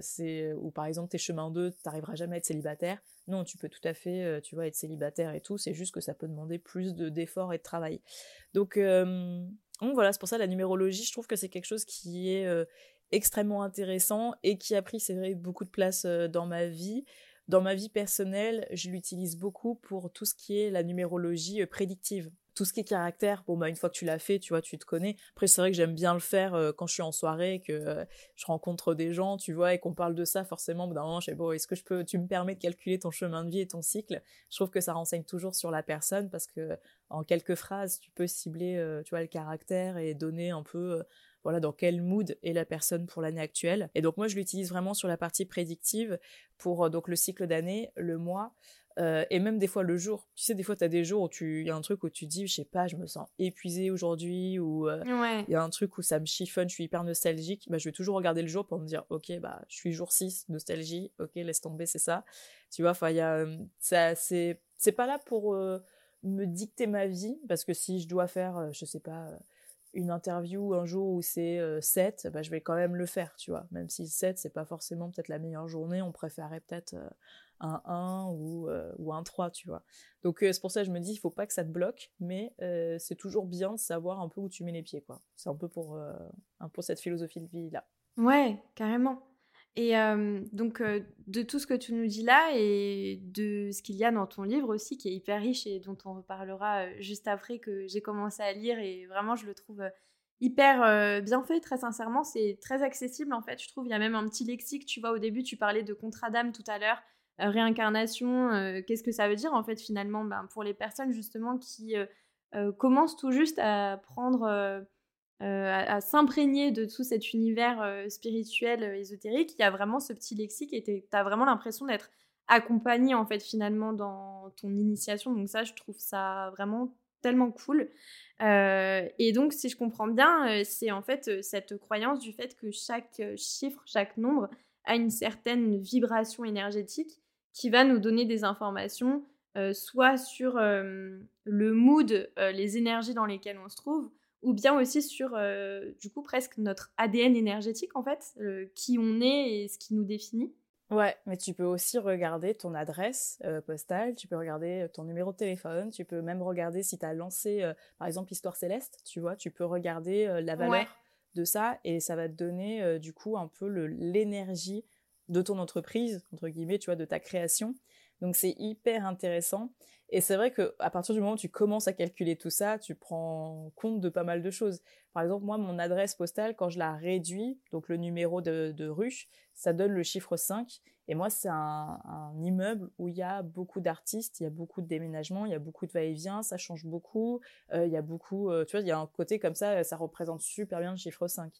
c'est ou par exemple t'es chemin 2 t'arriveras jamais à être célibataire non, tu peux tout à fait, euh, tu vois, être célibataire et tout. C'est juste que ça peut demander plus de d'efforts et de travail. Donc, voilà, c'est pour ça la numérologie, je trouve que c'est quelque chose qui est euh, extrêmement intéressant et qui a pris, c'est vrai, beaucoup de place euh, dans ma vie. Dans ma vie personnelle, je l'utilise beaucoup pour tout ce qui est la numérologie prédictive tout ce qui est caractère, bon bah une fois que tu l'as fait, tu vois, tu te connais. Après c'est vrai que j'aime bien le faire euh, quand je suis en soirée, que euh, je rencontre des gens, tu vois, et qu'on parle de ça forcément. D'un je bon, est-ce que je peux, tu me permets de calculer ton chemin de vie et ton cycle? Je trouve que ça renseigne toujours sur la personne parce que en quelques phrases, tu peux cibler, euh, tu vois, le caractère et donner un peu voilà dans quel mood est la personne pour l'année actuelle. Et donc moi je l'utilise vraiment sur la partie prédictive pour donc le cycle d'année, le mois, euh, et même des fois le jour. Tu sais, des fois, tu as des jours où il y a un truc où tu dis, je sais pas, je me sens épuisée aujourd'hui, ou euh, il y a un truc où ça me chiffonne, je suis hyper nostalgique. Bah, je vais toujours regarder le jour pour me dire, ok, bah, je suis jour 6, nostalgie, ok, laisse tomber, c'est ça. Tu vois, enfin, il y a. Euh, ça, c'est, c'est pas là pour me dicter ma vie, parce que si je dois faire, je sais pas, une interview un jour où c'est 7, bah, je vais quand même le faire, tu vois. Même si 7, c'est pas forcément peut-être la meilleure journée, on préférerait peut-être un 1 ou, euh, ou un 3, tu vois. Donc euh, c'est pour ça que je me dis, il faut pas que ça te bloque, mais euh, c'est toujours bien de savoir un peu où tu mets les pieds, quoi. C'est un peu pour, un peu cette philosophie de vie-là. Ouais, carrément. Et donc, de tout ce que tu nous dis là et de ce qu'il y a dans ton livre aussi, qui est hyper riche et dont on reparlera juste après que j'ai commencé à lire, et vraiment, je le trouve hyper bien fait, très sincèrement. C'est très accessible, en fait. Je trouve, il y a même un petit lexique. Tu vois, au début, tu parlais de contrat d'âme tout à l'heure. Réincarnation, qu'est-ce que ça veut dire en fait finalement? Ben, pour les personnes justement qui commencent tout juste à prendre, à, s'imprégner de tout cet univers spirituel, ésotérique, il y a vraiment ce petit lexique et tu as vraiment l'impression d'être accompagné en fait finalement dans ton initiation. Donc ça, je trouve ça vraiment tellement cool. et donc, si je comprends bien, c'est en fait cette croyance du fait que chaque chiffre, chaque nombre a une certaine vibration énergétique qui va nous donner des informations euh, soit sur euh, le mood, euh, les énergies dans lesquelles on se trouve, ou bien aussi sur, du coup, presque notre ADN énergétique, en fait, qui on est et ce qui nous définit. Ouais, mais tu peux aussi regarder ton adresse postale, tu peux regarder ton numéro de téléphone, tu peux même regarder si tu as lancé, par exemple, Histoire Céleste, tu vois, tu peux regarder la valeur de ça et ça va te donner, du coup, un peu l'énergie de ton entreprise, entre guillemets, tu vois, de ta création. Donc c'est hyper intéressant. Et c'est vrai que à partir du moment où tu commences à calculer tout ça, tu prends compte de pas mal de choses. Par exemple, moi, mon adresse postale, quand je la réduis, donc le numéro de, de ruche, ça donne le chiffre 5. Et moi, c'est un, immeuble où il y a beaucoup d'artistes, il y a beaucoup de déménagements, il y a beaucoup de va-et-vient, ça change beaucoup. Euh, il y a beaucoup, euh, tu vois, il y a un côté comme ça, ça représente super bien le chiffre 5.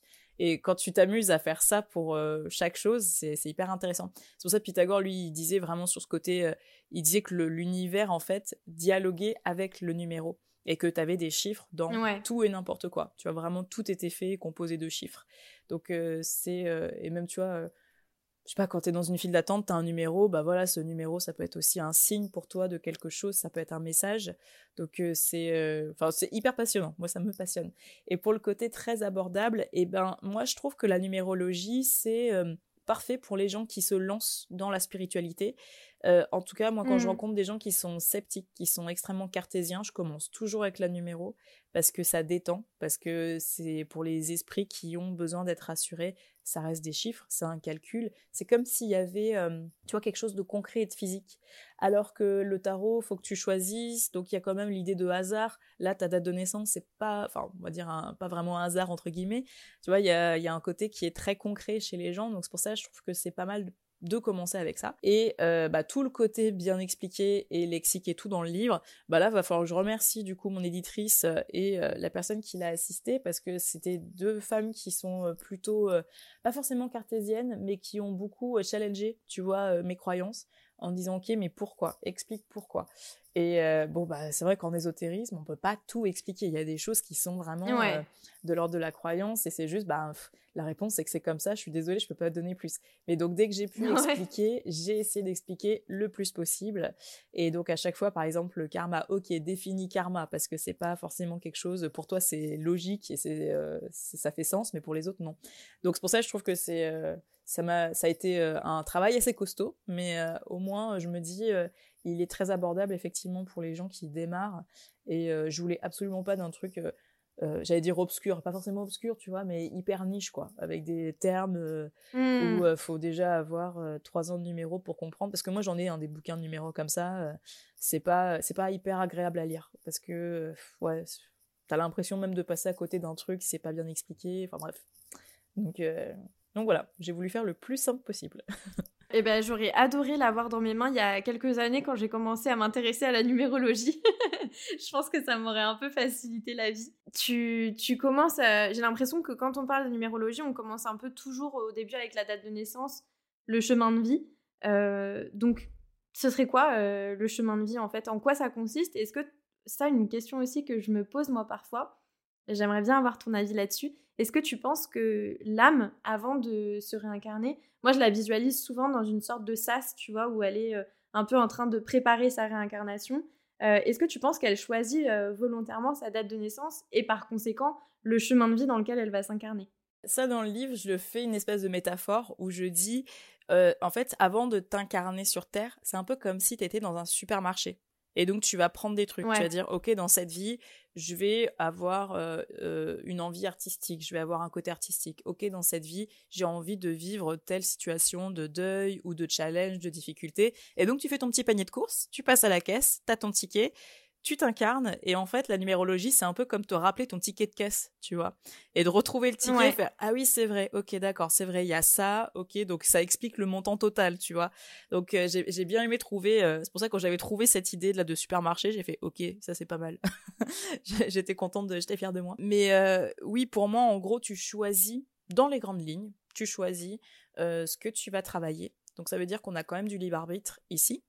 Et quand tu t'amuses à faire ça pour euh, chaque chose, c'est hyper intéressant. C'est pour ça que Pythagore, lui, il disait vraiment sur ce côté, il disait que l'univers, en fait, dialoguait avec le numéro et que tu avais des chiffres dans tout et n'importe quoi. Tu vois, vraiment, tout était fait, composé de chiffres. Donc, c'est. et même, tu vois je sais pas, quand tu es dans une file d'attente, tu as un numéro, bah voilà, ce numéro, ça peut être aussi un signe pour toi de quelque chose, ça peut être un message. Donc euh, c'est euh, c'est hyper passionnant. Moi ça me passionne. Et pour le côté très abordable, et eh ben moi je trouve que la numérologie c'est euh, parfait pour les gens qui se lancent dans la spiritualité. en tout cas, moi, quand je mmh. rencontre des gens qui sont sceptiques, qui sont extrêmement cartésiens, je commence toujours avec la numéro parce que ça détend, parce que c'est pour les esprits qui ont besoin d'être rassurés, ça reste des chiffres, c'est un calcul. C'est comme s'il y avait, euh, tu vois, quelque chose de concret et de physique. Alors que le tarot, faut que tu choisisses, donc il y a quand même l'idée de hasard. Là, ta date de naissance, c'est pas, enfin, on va dire pas vraiment un hasard entre guillemets. Tu vois, il y a, y a un côté qui est très concret chez les gens, donc c'est pour ça je trouve que c'est pas mal de commencer avec ça. Et euh, bah, tout le côté bien expliqué et lexique et tout dans le livre, bah là, va falloir que je remercie du coup mon éditrice euh, et euh, la personne qui l'a assisté parce que c'était deux femmes qui sont plutôt, pas forcément cartésiennes, mais qui ont beaucoup challengé, tu vois, mes croyances en disant ok mais pourquoi? Explique pourquoi et euh, bon, bah, c'est vrai qu'en ésotérisme, on peut pas tout expliquer. Il y a des choses qui sont vraiment euh, de l'ordre de la croyance et c'est juste, bah, la réponse c'est que c'est comme ça. Je suis désolée, je peux pas donner plus. Mais donc dès que j'ai pu expliquer, j'ai essayé d'expliquer le plus possible. Et donc à chaque fois, par exemple, le karma, ok, défini karma parce que c'est pas forcément quelque chose. Pour toi, c'est logique et c'est, euh, ça fait sens, mais pour les autres, non. Donc c'est pour ça que je trouve que c'est ça m'a ça a été un travail assez costaud mais au moins je me dis il est très abordable effectivement pour les gens qui démarrent. Et euh, je voulais absolument pas d'un truc, euh, euh, j'allais dire obscur, pas forcément obscur, tu vois, mais hyper niche, quoi, avec des termes où il mmh. faut déjà avoir trois ans de numéro pour comprendre. Parce que moi, j'en ai un des bouquins de numéros comme ça. c'est pas, c'est pas hyper agréable à lire parce que, ouais, t'as l'impression même de passer à côté d'un truc, c'est pas bien expliqué. Enfin bref. Donc, donc voilà, j'ai voulu faire le plus simple possible. Eh ben, j'aurais adoré l'avoir dans mes mains il y a quelques années quand j'ai commencé à m'intéresser à la numérologie. je pense que ça m'aurait un peu facilité la vie. Tu, tu commences, j'ai l'impression que quand on parle de numérologie, on commence un peu toujours au début avec la date de naissance, le chemin de vie. Euh, donc, ce serait quoi euh, le chemin de vie en fait? En quoi ça consiste? Est-ce que ça, une question aussi que je me pose moi parfois, j'aimerais bien avoir ton avis là-dessus. Est-ce que tu penses que l'âme, avant de se réincarner, moi je la visualise souvent dans une sorte de sas, tu vois, où elle est euh, un peu en train de préparer sa réincarnation. Euh, est-ce que tu penses qu'elle choisit euh, volontairement sa date de naissance et par conséquent le chemin de vie dans lequel elle va s'incarner? Ça, dans le livre, je fais une espèce de métaphore où je dis, en fait, avant de t'incarner sur Terre, c'est un peu comme si tu étais dans un supermarché. Et donc, tu vas prendre des trucs. Tu vas dire, OK, dans cette vie, je vais avoir euh, euh, une envie artistique, je vais avoir un côté artistique. OK, dans cette vie, j'ai envie de vivre telle situation de deuil ou de challenge, de difficulté. Et donc, tu fais ton petit panier de courses, tu passes à la caisse, tu as ton ticket, tu t'incarnes et en fait la numérologie c'est un peu comme te rappeler ton ticket de caisse tu vois. Et de retrouver le ticket et faire ah oui c'est vrai ok d'accord c'est vrai il y a ça ok donc ça explique le montant total tu vois. Donc euh, j'ai bien aimé trouver euh, c'est pour ça que quand j'avais trouvé cette idée de là de supermarché j'ai fait ok ça c'est pas mal j'étais contente de j'étais fière de moi. Mais euh, oui pour moi en gros tu choisis dans les grandes lignes tu choisis ce que tu vas travailler. Donc ça veut dire qu'on a quand même du libre arbitre ici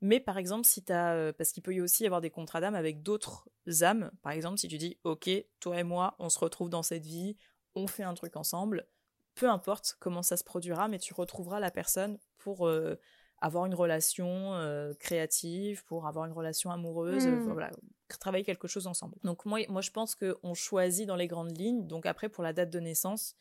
mais par exemple, si tu as. Euh, parce qu'il peut y aussi avoir des contrats d'âme avec d'autres âmes. Par exemple, si tu dis Ok, toi et moi, on se retrouve dans cette vie, on fait un truc ensemble, peu importe comment ça se produira, mais tu retrouveras la personne pour euh, avoir une relation euh, créative, pour avoir une relation amoureuse, mmh. voilà, travailler quelque chose ensemble. Donc moi, moi je pense qu'on choisit dans les grandes lignes. Donc après, pour la date de naissance,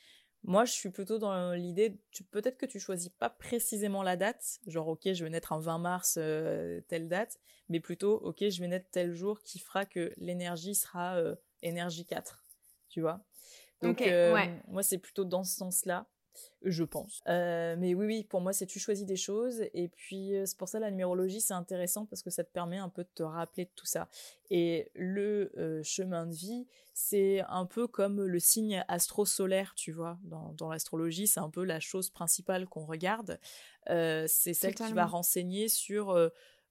moi, je suis plutôt dans l'idée, peut-être que tu choisis pas précisément la date, genre ok, je vais naître un 20 mars, euh, telle date, mais plutôt ok, je vais naître tel jour qui fera que l'énergie sera euh, énergie 4, tu vois. Donc euh, moi, c'est plutôt dans ce sens-là. Je pense. Euh, mais oui, oui, pour moi, c'est tu choisis des choses. Et puis, euh, c'est pour ça la numérologie, c'est intéressant parce que ça te permet un peu de te rappeler de tout ça. Et le euh, chemin de vie, c'est un peu comme le signe astro-solaire, tu vois. Dans, dans l'astrologie, c'est un peu la chose principale qu'on regarde. c'est celle qui va renseigner sur,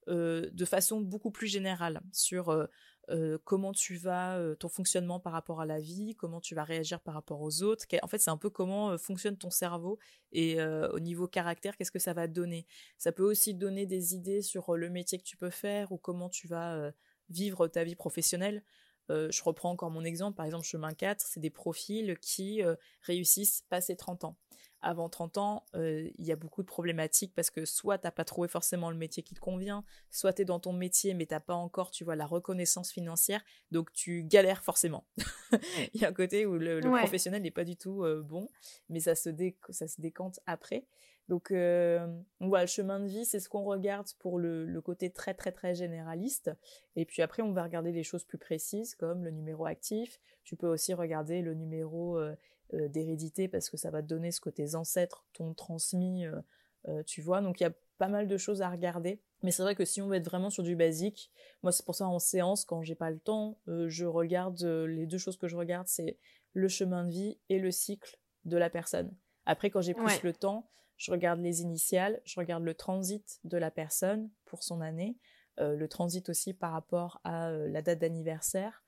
de façon beaucoup plus générale, sur euh, comment tu vas, euh, ton fonctionnement par rapport à la vie, comment tu vas réagir par rapport aux autres. En fait, c'est un peu comment euh, fonctionne ton cerveau et au niveau caractère, qu'est-ce que ça va donner. Ça peut aussi donner des idées sur le métier que tu peux faire ou comment tu vas vivre ta vie professionnelle. je reprends encore mon exemple, par exemple, chemin 4, c'est des profils qui réussissent passer 30 ans avant 30 ans, euh, il y a beaucoup de problématiques parce que soit tu n'as pas trouvé forcément le métier qui te convient, soit tu es dans ton métier mais tu n'as pas encore, tu vois, la reconnaissance financière, donc tu galères forcément. il y a un côté où le, professionnel n'est pas du tout euh, bon, mais ça se, ça se décante après. Donc, euh, voilà, le chemin de vie, c'est ce qu'on regarde pour le, le, côté très très très généraliste. Et puis après, on va regarder les choses plus précises comme le numéro actif. Tu peux aussi regarder le numéro euh, d'hérédité parce que ça va te donner ce que tes ancêtres t'ont transmis, euh, euh, tu vois. Donc il y a pas mal de choses à regarder. Mais c'est vrai que si on veut être vraiment sur du basique, moi c'est pour ça en séance, quand j'ai pas le temps, je regarde, les deux choses que je regarde, c'est le chemin de vie et le cycle de la personne. Après, quand j'ai plus le temps, je regarde les initiales, je regarde le transit de la personne pour son année, le transit aussi par rapport à la date d'anniversaire,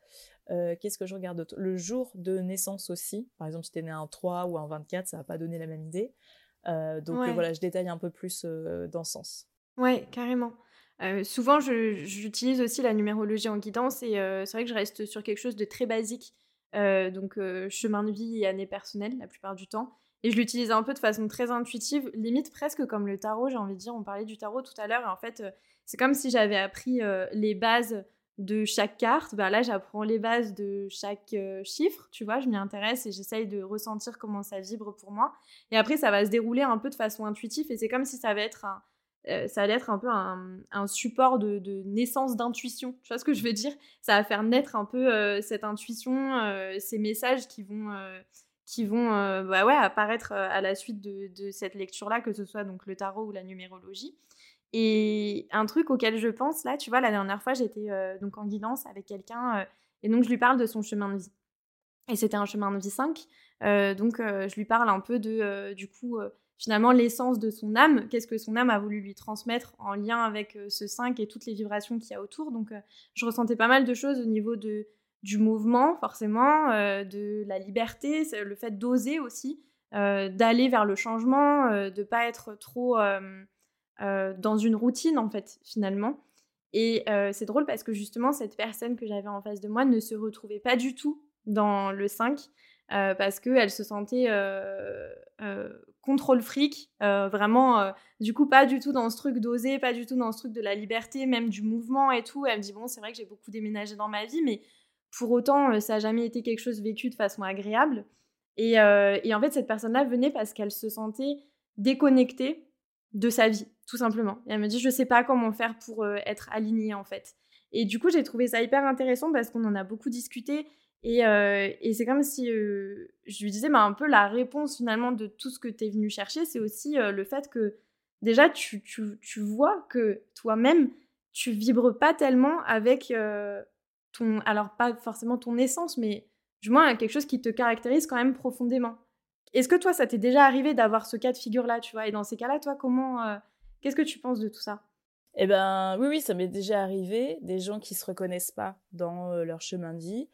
euh, qu'est-ce que je regarde d'autre? Le jour de naissance aussi. Par exemple, si tu es né un 3 ou un 24, ça va pas donner la même idée. Euh, donc euh, voilà, je détaille un peu plus dans ce sens. Ouais, carrément. souvent, j'utilise aussi la numérologie en guidance et c'est vrai que je reste sur quelque chose de très basique. donc, chemin de vie et année personnelle la plupart du temps. Et je l'utilise un peu de façon très intuitive, limite presque comme le tarot, j'ai envie de dire. On parlait du tarot tout à l'heure. Et en fait, c'est comme si j'avais appris les bases de chaque carte, bah là j'apprends les bases de chaque euh, chiffre, tu vois, je m'y intéresse et j'essaye de ressentir comment ça vibre pour moi. Et après ça va se dérouler un peu de façon intuitive et c'est comme si ça va être un, euh, ça allait être un peu un, support de, naissance d'intuition. Tu vois ce que je veux dire? Ça va faire naître un peu euh, cette intuition, ces messages qui vont, qui vont bah ouais, apparaître à la suite de, de cette lecture-là, que ce soit donc le tarot ou la numérologie. Et un truc auquel je pense là, tu vois, la dernière fois, j'étais euh, donc en guidance avec quelqu'un euh, et donc je lui parle de son chemin de vie. Et c'était un chemin de vie 5. Euh, donc je lui parle un peu de, du coup, finalement, l'essence de son âme. Qu'est-ce que son âme a voulu lui transmettre en lien avec ce 5 et toutes les vibrations qu'il y a autour. Donc je ressentais pas mal de choses au niveau de, du mouvement, forcément, de la liberté, le fait d'oser aussi, d'aller vers le changement, de pas être trop dans une routine en fait finalement. Et euh, c'est drôle parce que justement cette personne que j'avais en face de moi ne se retrouvait pas du tout dans le 5 euh, parce qu'elle se sentait contrôle fric, vraiment du coup pas du tout dans ce truc d'oser, pas du tout dans ce truc de la liberté, même du mouvement et tout. Elle me dit bon c'est vrai que j'ai beaucoup déménagé dans ma vie mais pour autant ça n'a jamais été quelque chose vécu de façon agréable. Et, et en fait cette personne-là venait parce qu'elle se sentait déconnectée de sa vie, tout simplement. Et elle me dit, je sais pas comment faire pour euh, être alignée, en fait. Et du coup, j'ai trouvé ça hyper intéressant parce qu'on en a beaucoup discuté. Et, euh, c'est comme si euh, je lui disais, bah, un peu la réponse finalement de tout ce que tu es venu chercher, c'est aussi le fait que déjà, tu, vois que toi-même, tu vibres pas tellement avec ton. Alors, pas forcément ton essence, mais du moins quelque chose qui te caractérise quand même profondément. Est-ce que toi, ça t'est déjà arrivé d'avoir ce cas de figure-là, tu vois? Et dans ces cas-là, toi, comment, euh, qu'est-ce que tu penses de tout ça? Eh ben, oui, oui, ça m'est déjà arrivé. Des gens qui se reconnaissent pas dans euh, leur chemin de vie.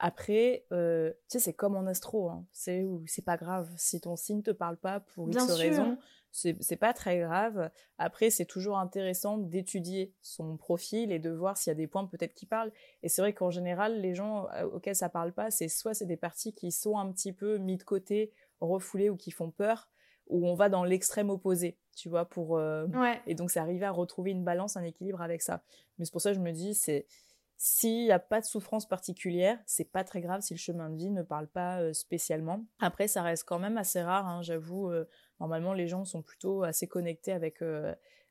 Après, euh, tu sais, c'est comme en astro, hein. c'est c'est pas grave. Si ton signe te parle pas pour X raison, c'est pas très grave. Après, c'est toujours intéressant d'étudier son profil et de voir s'il y a des points peut-être qui parlent. Et c'est vrai qu'en général, les gens auxquels ça parle pas, c'est soit c'est des parties qui sont un petit peu mis de côté refoulés ou qui font peur, où on va dans l'extrême opposé, tu vois, pour... Euh, et donc, c'est arriver à retrouver une balance, un équilibre avec ça. Mais c'est pour ça que je me dis, c'est... S'il n'y a pas de souffrance particulière, c'est pas très grave si le chemin de vie ne parle pas euh, spécialement. Après, ça reste quand même assez rare, hein, j'avoue. Euh, normalement, les gens sont plutôt assez connectés avec,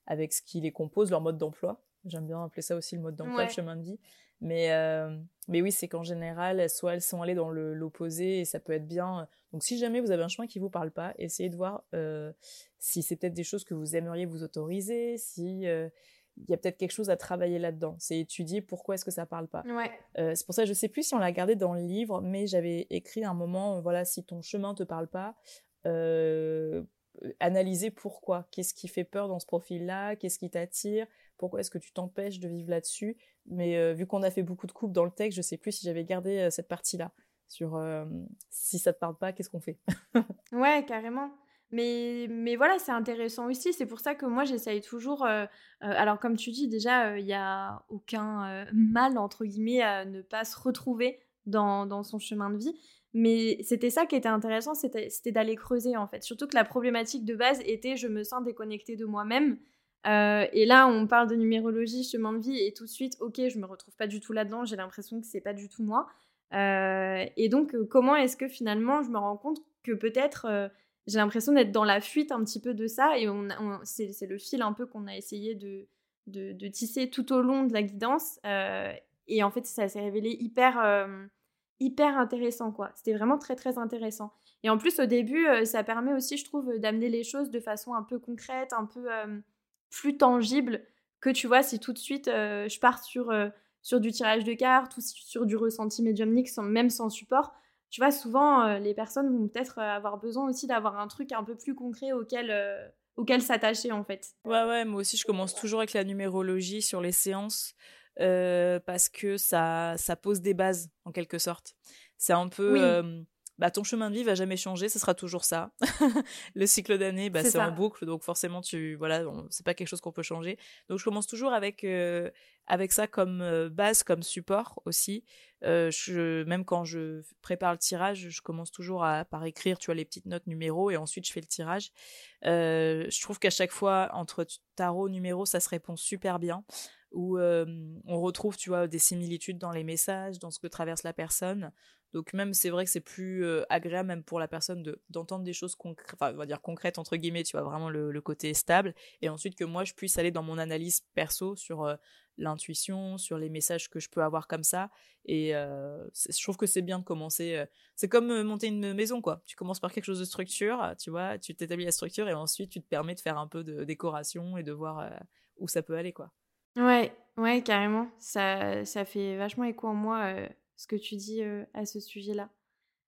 avec ce qui les compose, leur mode d'emploi. J'aime bien appeler ça aussi le mode d'emploi, le chemin de vie. Mais, euh, mais oui, c'est qu'en général, soit elles sont allées dans l'opposé et ça peut être bien. Donc si jamais vous avez un chemin qui vous parle pas, essayez de voir euh, si c'est peut-être des choses que vous aimeriez vous autoriser, si euh, il y a peut-être quelque chose à travailler là-dedans. C'est étudier pourquoi est-ce que ça parle pas. Ouais. c'est pour ça, je sais plus si on l'a gardé dans le livre, mais j'avais écrit un moment, voilà, si ton chemin te parle pas, analyser pourquoi. Qu'est-ce qui fait peur dans ce profil-là? Qu'est-ce qui t'attire? Pourquoi est-ce que tu t'empêches de vivre là-dessus Mais euh, vu qu'on a fait beaucoup de coupes dans le texte, je sais plus si j'avais gardé euh, cette partie-là. Sur euh, si ça te parle pas, qu'est-ce qu'on fait? Ouais, carrément. Mais, mais voilà, c'est intéressant aussi. C'est pour ça que moi, j'essaye toujours. alors, comme tu dis, déjà, il n'y a aucun mal, entre guillemets, à ne pas se retrouver dans, dans son chemin de vie. Mais c'était ça qui était intéressant, c'était d'aller creuser en fait. Surtout que la problématique de base était je me sens déconnectée de moi-même. Euh, et là, on parle de numérologie, chemin de vie, et tout de suite, ok, je me retrouve pas du tout là-dedans, j'ai l'impression que c'est pas du tout moi. Euh, et donc, euh, comment est-ce que finalement je me rends compte que peut-être j'ai l'impression d'être dans la fuite un petit peu de ça, et c'est le fil un peu qu'on a essayé de, de, tisser tout au long de la guidance. et en fait, ça s'est révélé hyper hyper intéressant, quoi. C'était vraiment très, très intéressant. Et en plus, au début, ça permet aussi, je trouve, d'amener les choses de façon un peu concrète, un peu plus tangible que, tu vois, si tout de suite, euh, je pars sur, sur du tirage de cartes ou sur du ressenti médiumnique, sans, même sans support. Tu vois, souvent, les personnes vont peut-être avoir besoin aussi d'avoir un truc un peu plus concret auquel auquel s'attacher en fait. Ouais ouais, moi aussi je commence toujours avec la numérologie sur les séances euh, parce que ça, ça pose des bases en quelque sorte. C'est un peu, euh, bah, ton chemin de vie va jamais changer, ce sera toujours ça. le cycle d'année, bah, c'est en boucle, donc forcément tu, voilà, c'est pas quelque chose qu'on peut changer. Donc je commence toujours avec euh, avec ça comme base, comme support aussi. je, même quand je prépare le tirage, je commence toujours à, par écrire, tu vois, les petites notes numéros et ensuite je fais le tirage. je trouve qu'à chaque fois, entre tarot, numéro, ça se répond super bien où on retrouve, tu vois, des similitudes dans les messages, dans ce que traverse la personne. Donc même, c'est vrai que c'est plus agréable même pour la personne de d'entendre des choses concrètes, on va dire concrètes entre guillemets, tu vois, vraiment le, côté stable, et ensuite que moi, je puisse aller dans mon analyse perso sur l'intuition, sur les messages que je peux avoir comme ça. Et je trouve que c'est bien de commencer. c'est comme monter une maison, quoi. Tu commences par quelque chose de structure, tu vois, tu t'établis la structure, et ensuite tu te permets de faire un peu de décoration et de voir où ça peut aller, quoi. Ouais, ouais, carrément. Ça, ça fait vachement écho en moi euh, ce que tu dis euh, à ce sujet-là.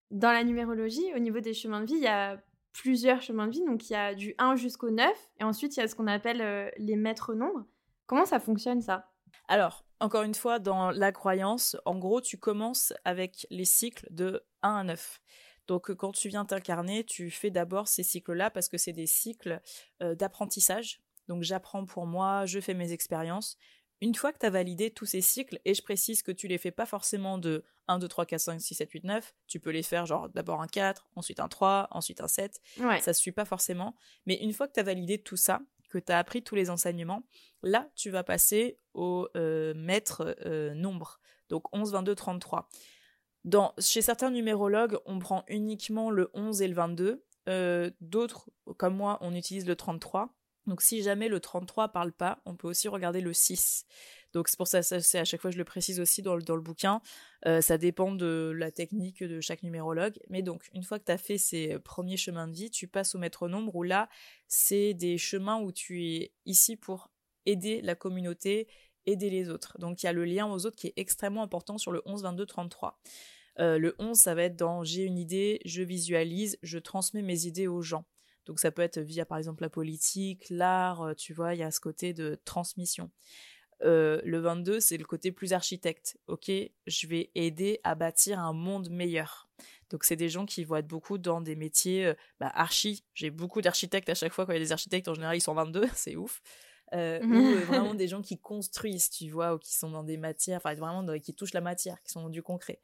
Dans la numérologie, au niveau des chemins de vie, il y a plusieurs chemins de vie. Donc, il y a du 1 jusqu'au 9. Et ensuite, il y a ce qu'on appelle euh, les maîtres nombres. Comment ça fonctionne, ça? Alors, encore une fois, dans la croyance, en gros, tu commences avec les cycles de 1 à 9. Donc, quand tu viens t'incarner, tu fais d'abord ces cycles-là parce que c'est des cycles d'apprentissage donc j'apprends pour moi, je fais mes expériences. Une fois que tu as validé tous ces cycles, et je précise que tu les fais pas forcément de 1, 2, 3, 4, 5, 6, 7, 8, 9, tu peux les faire genre d'abord un 4, ensuite un 3, ensuite un 7, ouais. ça suit pas forcément. Mais une fois que tu as validé tout ça, que tu as appris tous les enseignements, là tu vas passer au euh, maître euh, nombre, donc 11, 22, 33. Dans, chez certains numérologues, on prend uniquement le 11 et le 22, euh, d'autres, comme moi, on utilise le 33. Donc si jamais le 33 parle pas, on peut aussi regarder le 6. Donc c'est pour ça, c'est à chaque fois je le précise aussi dans le, dans le bouquin, euh, ça dépend de la technique de chaque numérologue. Mais donc une fois que tu as fait ces premiers chemins de vie, tu passes au maître nombre où là, c'est des chemins où tu es ici pour aider la communauté, aider les autres. Donc il y a le lien aux autres qui est extrêmement important sur le 11, 22, 33. le 11, ça va être dans j'ai une idée, je visualise, je transmets mes idées aux gens. Donc ça peut être via par exemple la politique, l'art, euh, tu vois, il y a ce côté de transmission. Euh, le 22, c'est le côté plus architecte. Ok, je vais aider à bâtir un monde meilleur. Donc c'est des gens qui vont être beaucoup dans des métiers euh, bah, archi. J'ai beaucoup d'architectes à chaque fois quand il y a des architectes en général ils sont 22, c'est ouf. ou vraiment des gens qui construisent, tu vois, ou qui sont dans des matières, enfin vraiment qui touchent la matière, qui sont dans du concret.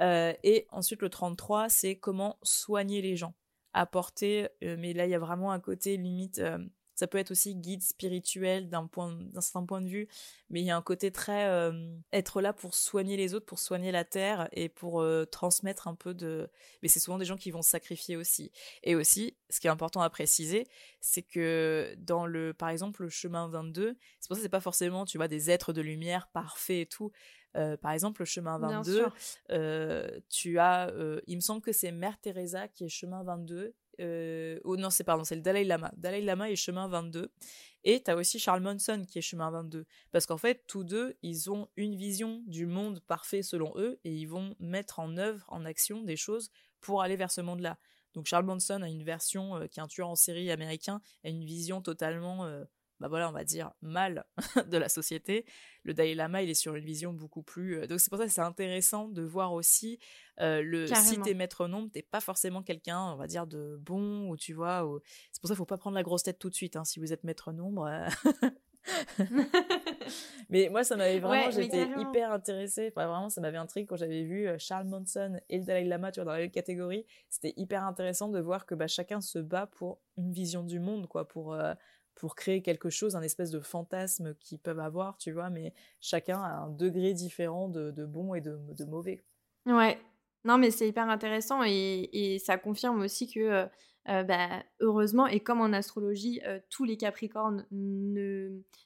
et ensuite le 33, c'est comment soigner les gens apporter, euh, mais là il y a vraiment un côté limite, euh, ça peut être aussi guide spirituel d'un point d'un certain point de vue mais il y a un côté très euh, être là pour soigner les autres pour soigner la terre et pour euh, transmettre un peu de mais c'est souvent des gens qui vont se sacrifier aussi. Et aussi ce qui est important à préciser c'est que dans le par exemple le chemin 22 c'est pour ça que c'est pas forcément tu vois des êtres de lumière parfaits et tout. Euh, par exemple, le chemin 22, tu as, il me semble que c'est Mère Teresa qui est chemin 22 euh, oh non, c'est pardon, c'est le Dalai Lama. Dalai Lama est chemin 22. Et tu as aussi Charles Manson qui est chemin 22. Parce qu'en fait, tous deux, ils ont une vision du monde parfait selon eux et ils vont mettre en œuvre, en action des choses pour aller vers ce monde-là. Donc Charles Manson a une version euh, qui est un tueur en série américain, a une vision totalement euh, bah voilà, on va dire, mal de la société. Le Dalai Lama, il est sur une vision beaucoup plus. Euh, donc c'est pour ça que c'est intéressant de voir aussi euh, le si t'es maître nombre, t'es pas forcément quelqu'un, on va dire, de bon ou tu vois. C'est pour ça qu'il faut pas prendre la grosse tête tout de suite. Hein, si vous êtes maître nombre. Euh. mais moi, ça m'avait vraiment, j'étais hyper intéressée. vraiment, ça m'avait intrigué quand j'avais vu Charles Manson et le Dalai Lama, tu vois, dans la même catégorie. C'était hyper intéressant de voir que bah, chacun se bat pour une vision du monde, quoi, pour pour créer quelque chose, un espèce de fantasme qu'ils peuvent avoir, tu vois, mais chacun a un degré différent de, bon et de, mauvais. Ouais, non, mais c'est hyper intéressant et, ça confirme aussi que, euh, euh, bah, heureusement, et comme en astrologie, euh, tous les Capricornes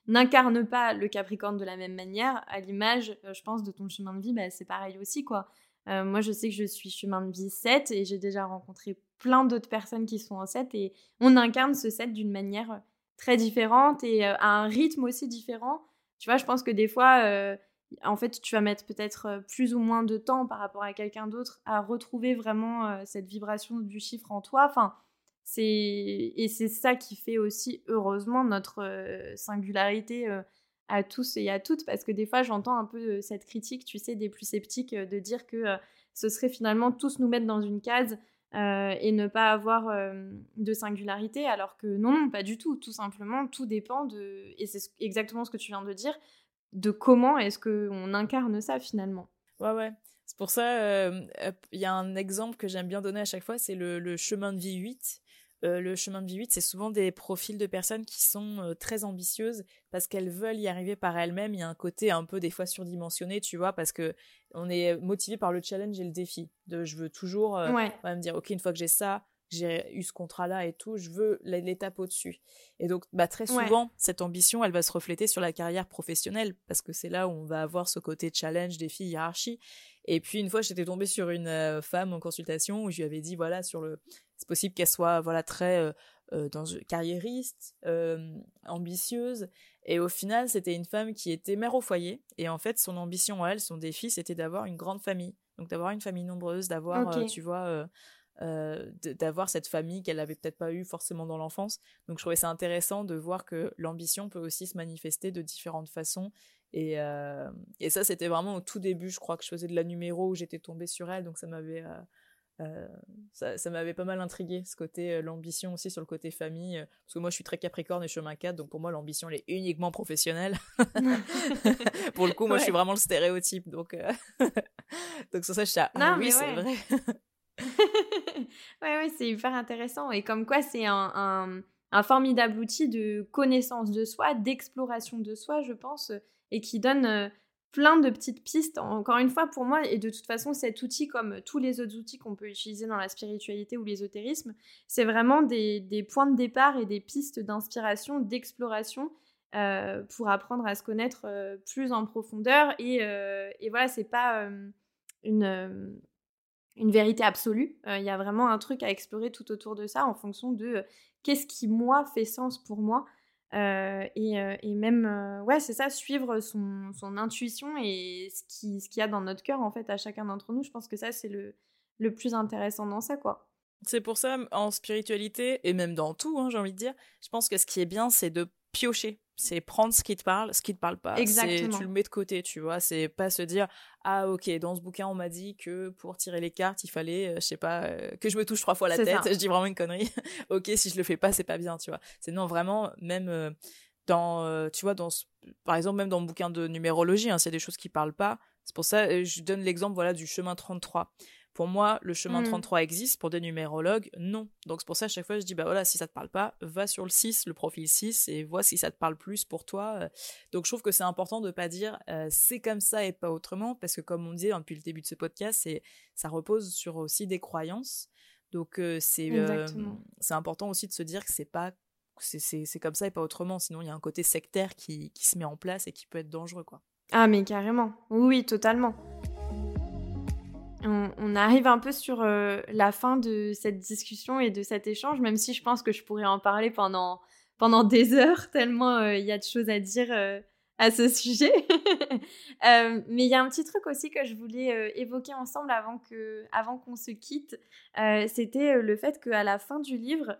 n'incarnent pas le Capricorne de la même manière, à l'image, je pense, de ton chemin de vie, bah, c'est pareil aussi, quoi. moi, je sais que je suis chemin de vie 7 et j'ai déjà rencontré plein d'autres personnes qui sont en 7 et on incarne ce 7 d'une manière très différentes et euh, à un rythme aussi différent. Tu vois, je pense que des fois, euh, en fait, tu vas mettre peut-être euh, plus ou moins de temps par rapport à quelqu'un d'autre à retrouver vraiment cette vibration du chiffre en toi. Enfin, c'est et c'est ça qui fait aussi heureusement notre singularité à tous et à toutes parce que des fois j'entends un peu cette critique, tu sais, des plus sceptiques de dire que ce serait finalement tous nous mettre dans une case euh, et ne pas avoir euh, de singularité, alors que non, pas du tout. Tout simplement, tout dépend de, et c'est exactement ce que tu viens de dire, de comment est-ce qu'on incarne ça finalement. Ouais, ouais. C'est pour ça, euh, il y a un exemple que j'aime bien donner à chaque fois, c'est le, chemin de vie 8. Euh, le chemin de vie 8, c'est souvent des profils de personnes qui sont très ambitieuses parce qu'elles veulent y arriver par elles-mêmes. Il y a un côté un peu des fois surdimensionné, tu vois, parce que on est motivé par le challenge et le défi. De je veux toujours euh, me dire, ok, une fois que j'ai ça, j'ai eu ce contrat-là et tout, je veux l'étape au-dessus. Et donc, bah, très souvent, cette ambition, elle va se refléter sur la carrière professionnelle, parce que c'est là où on va avoir ce côté challenge, défi, hiérarchie. Et puis, une fois, j'étais tombée sur une femme en consultation où je lui avais dit, voilà, sur le c'est possible qu'elle soit voilà très euh, euh, dans, carriériste, euh, ambitieuse. Et au final, c'était une femme qui était mère au foyer. Et en fait, son ambition à elle, son défi, c'était d'avoir une grande famille. Donc d'avoir une famille nombreuse, d'avoir, tu vois, d'avoir cette famille qu'elle n'avait peut-être pas eu forcément dans l'enfance. Donc je trouvais ça intéressant de voir que l'ambition peut aussi se manifester de différentes façons. Et, et ça, c'était vraiment au tout début, je crois que je faisais de la numéro où j'étais tombée sur elle. Donc ça m'avait euh, ça, ça m'avait pas mal intrigué ce côté euh, l'ambition aussi sur le côté famille euh, parce que moi je suis très capricorne et chemin 4 donc pour moi l'ambition elle est uniquement professionnelle. Pour le coup moi je suis vraiment le stéréotype donc donc sur ça je suis ah, oui c'est vrai. Ouais ouais c'est hyper intéressant. Et comme quoi c'est un, un, un, formidable outil de connaissance de soi d'exploration de soi je pense et qui donne plein de petites pistes, encore une fois, pour moi, et de toute façon, cet outil, comme tous les autres outils qu'on peut utiliser dans la spiritualité ou l'ésotérisme, c'est vraiment des, points de départ et des pistes d'inspiration, d'exploration euh, pour apprendre à se connaître euh, plus en profondeur. Et, euh, et voilà, c'est pas une, une vérité absolue. Il y a vraiment un truc à explorer tout autour de ça en fonction de qu'est-ce qui, moi, fait sens pour moi. Euh, euh, et, même, euh, ouais, c'est ça, suivre son, son, intuition et ce qu'il ce y a dans notre cœur, en fait, à chacun d'entre nous. Je pense que ça, c'est le, le plus intéressant dans ça, quoi. C'est pour ça, en spiritualité, et même dans tout, hein, j'ai envie de dire, je pense que ce qui est bien, c'est de piocher c'est prendre ce qui te parle, ce qui te parle pas. Exactement. Tu le mets de côté, tu vois. C'est pas se dire ah ok dans ce bouquin on m'a dit que pour tirer les cartes il fallait euh, je sais pas euh, que je me touche trois fois la tête. Je dis vraiment une connerie. ok si je le fais pas c'est pas bien, tu vois. C'est non vraiment même euh, dans tu vois dans par exemple même dans le bouquin de numérologie hein, c'est des choses qui parlent pas. C'est pour ça je donne l'exemple voilà du chemin 33 Pour moi, le chemin 33 mmh. existe, pour des numérologues, non. Donc c'est pour ça à chaque fois je dis, bah voilà, si ça te parle pas, va sur le 6, le profil 6, et vois si ça te parle plus pour toi. Donc je trouve que c'est important de pas dire c'est comme ça et pas autrement, parce que comme on disait depuis le début de ce podcast, ça repose sur aussi des croyances. Donc c'est c'est important aussi de se dire que c'est pas c'est comme ça et pas autrement. Sinon, il y a un côté sectaire qui, qui, se met en place et qui peut être dangereux, quoi. Ah, mais carrément. Oui, totalement. On, arrive un peu sur euh, la fin de cette discussion et de cet échange, même si je pense que je pourrais en parler pendant, pendant des heures, tellement euh, il y a de choses à dire euh, à ce sujet. mais il y a un petit truc aussi que je voulais évoquer ensemble avant qu'on avant qu'on se quitte. C'était le fait qu'à la fin du livre,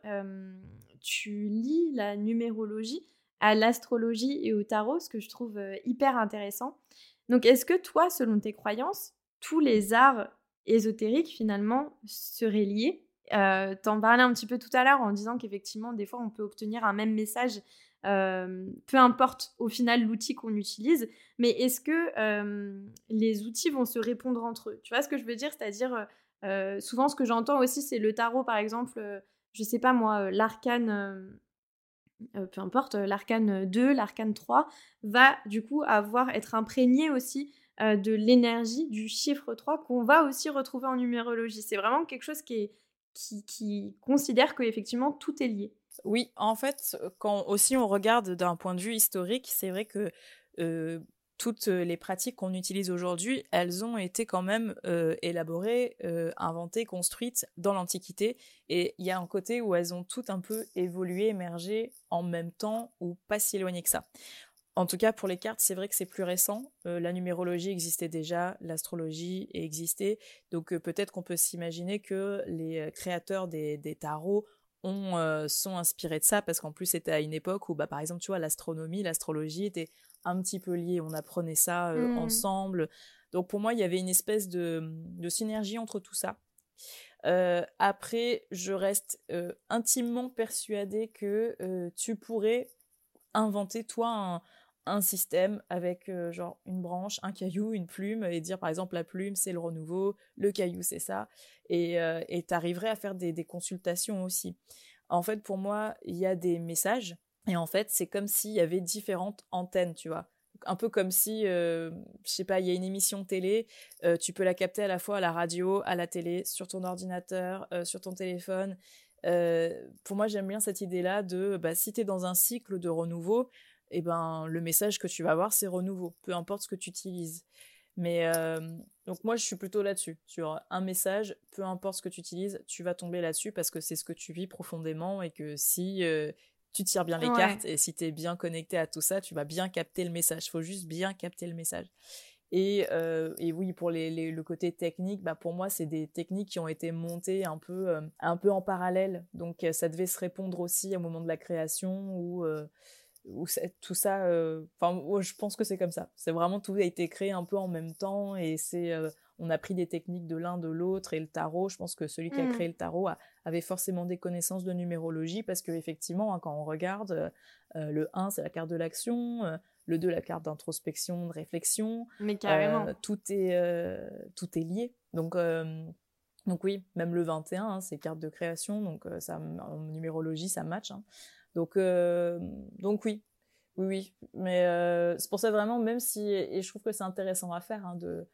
tu lis la numérologie à l'astrologie et au tarot, ce que je trouve hyper intéressant. Donc, est-ce que toi, selon tes croyances, tous les arts ésotériques finalement seraient liés. Euh, T'en parlais un petit peu tout à l'heure en disant qu'effectivement, des fois, on peut obtenir un même message, euh, peu importe au final l'outil qu'on utilise, mais est-ce que euh, les outils vont se répondre entre eux? Tu vois ce que je veux dire? C'est-à-dire, souvent, ce que j'entends aussi, c'est le tarot, par exemple je sais pas moi, euh, l'arcane, euh, euh, peu importe, l'arcane 2, l'arcane 3, va du coup avoir, être imprégné aussi de l'énergie du chiffre 3 qu'on va aussi retrouver en numérologie. C'est vraiment quelque chose qui, qui, qui considère qu'effectivement tout est lié. Oui, en fait, quand aussi on regarde d'un point de vue historique, c'est vrai que toutes euh, les pratiques qu'on utilise aujourd'hui, elles ont été quand même euh, élaborées, euh, inventées, construites dans l'Antiquité. Et il y a un côté où elles ont toutes un peu évolué, émergé en même temps ou pas si éloigné que ça. En tout cas, pour les cartes, c'est vrai que c'est plus récent. la numérologie existait déjà, l'astrologie existait. Donc peut-être qu'on peut, s'imaginer que les créateurs des, tarots ont, sont inspirés de ça parce qu'en plus c'était à une époque où, bah, par exemple, tu vois, l'astronomie, l'astrologie était un petit peu liés. On apprenait ça euh, mmh. ensemble. Donc pour moi, il y avait une espèce de, synergie entre tout ça. Euh, après, je reste euh, intimement persuadée que tu pourrais inventer toi un, système avec genre une branche, un caillou, une plume et dire par exemple la plume c'est le renouveau, le caillou c'est ça et tu arriverais à faire des, consultations aussi. En fait, pour moi, il y a des messages et en fait, c'est comme s'il y avait différentes antennes, tu vois. Un peu comme si, euh, je sais pas, il y a une émission télé, euh, tu peux la capter à la fois à la radio, à la télé, sur ton ordinateur, euh, sur ton téléphone. pour moi, j'aime bien cette idée-là de, bah, si tu es dans un cycle de renouveau, eh ben, le message que tu vas avoir, c'est renouveau, peu importe ce que tu utilises. Mais donc moi, je suis plutôt là-dessus. Sur un message, peu importe ce que tu utilises, tu vas tomber là-dessus parce que c'est ce que tu vis profondément et que si tu tires bien les cartes et si tu es bien connecté à tout ça, tu vas bien capter le message. Il faut juste bien capter le message. Et, euh, et oui, pour les, le côté technique, bah pour moi, c'est des techniques qui ont été montées un peu, euh, un peu en parallèle. Donc, euh, ça devait se répondre aussi au moment de la création ou où tout ça. Enfin, je pense que c'est comme ça. C'est vraiment tout a été créé un peu en même temps et c'est on a pris des techniques de l'un de l'autre et le tarot, je pense que celui qui a mmh. créé le tarot avait forcément des connaissances de numérologie parce que effectivement, hein, quand on regarde, euh, euh, le 1 c'est la carte de l'action, euh, le 2 la carte d'introspection, de réflexion. Mais carrément. tout est tout est lié. Donc donc oui, même le 21 hein, c'est carte de création, donc ça en numérologie ça match. Hein. Donc donc oui. Oui, oui, mais c'est pour ça vraiment, même si, et je trouve que c'est intéressant à faire, de,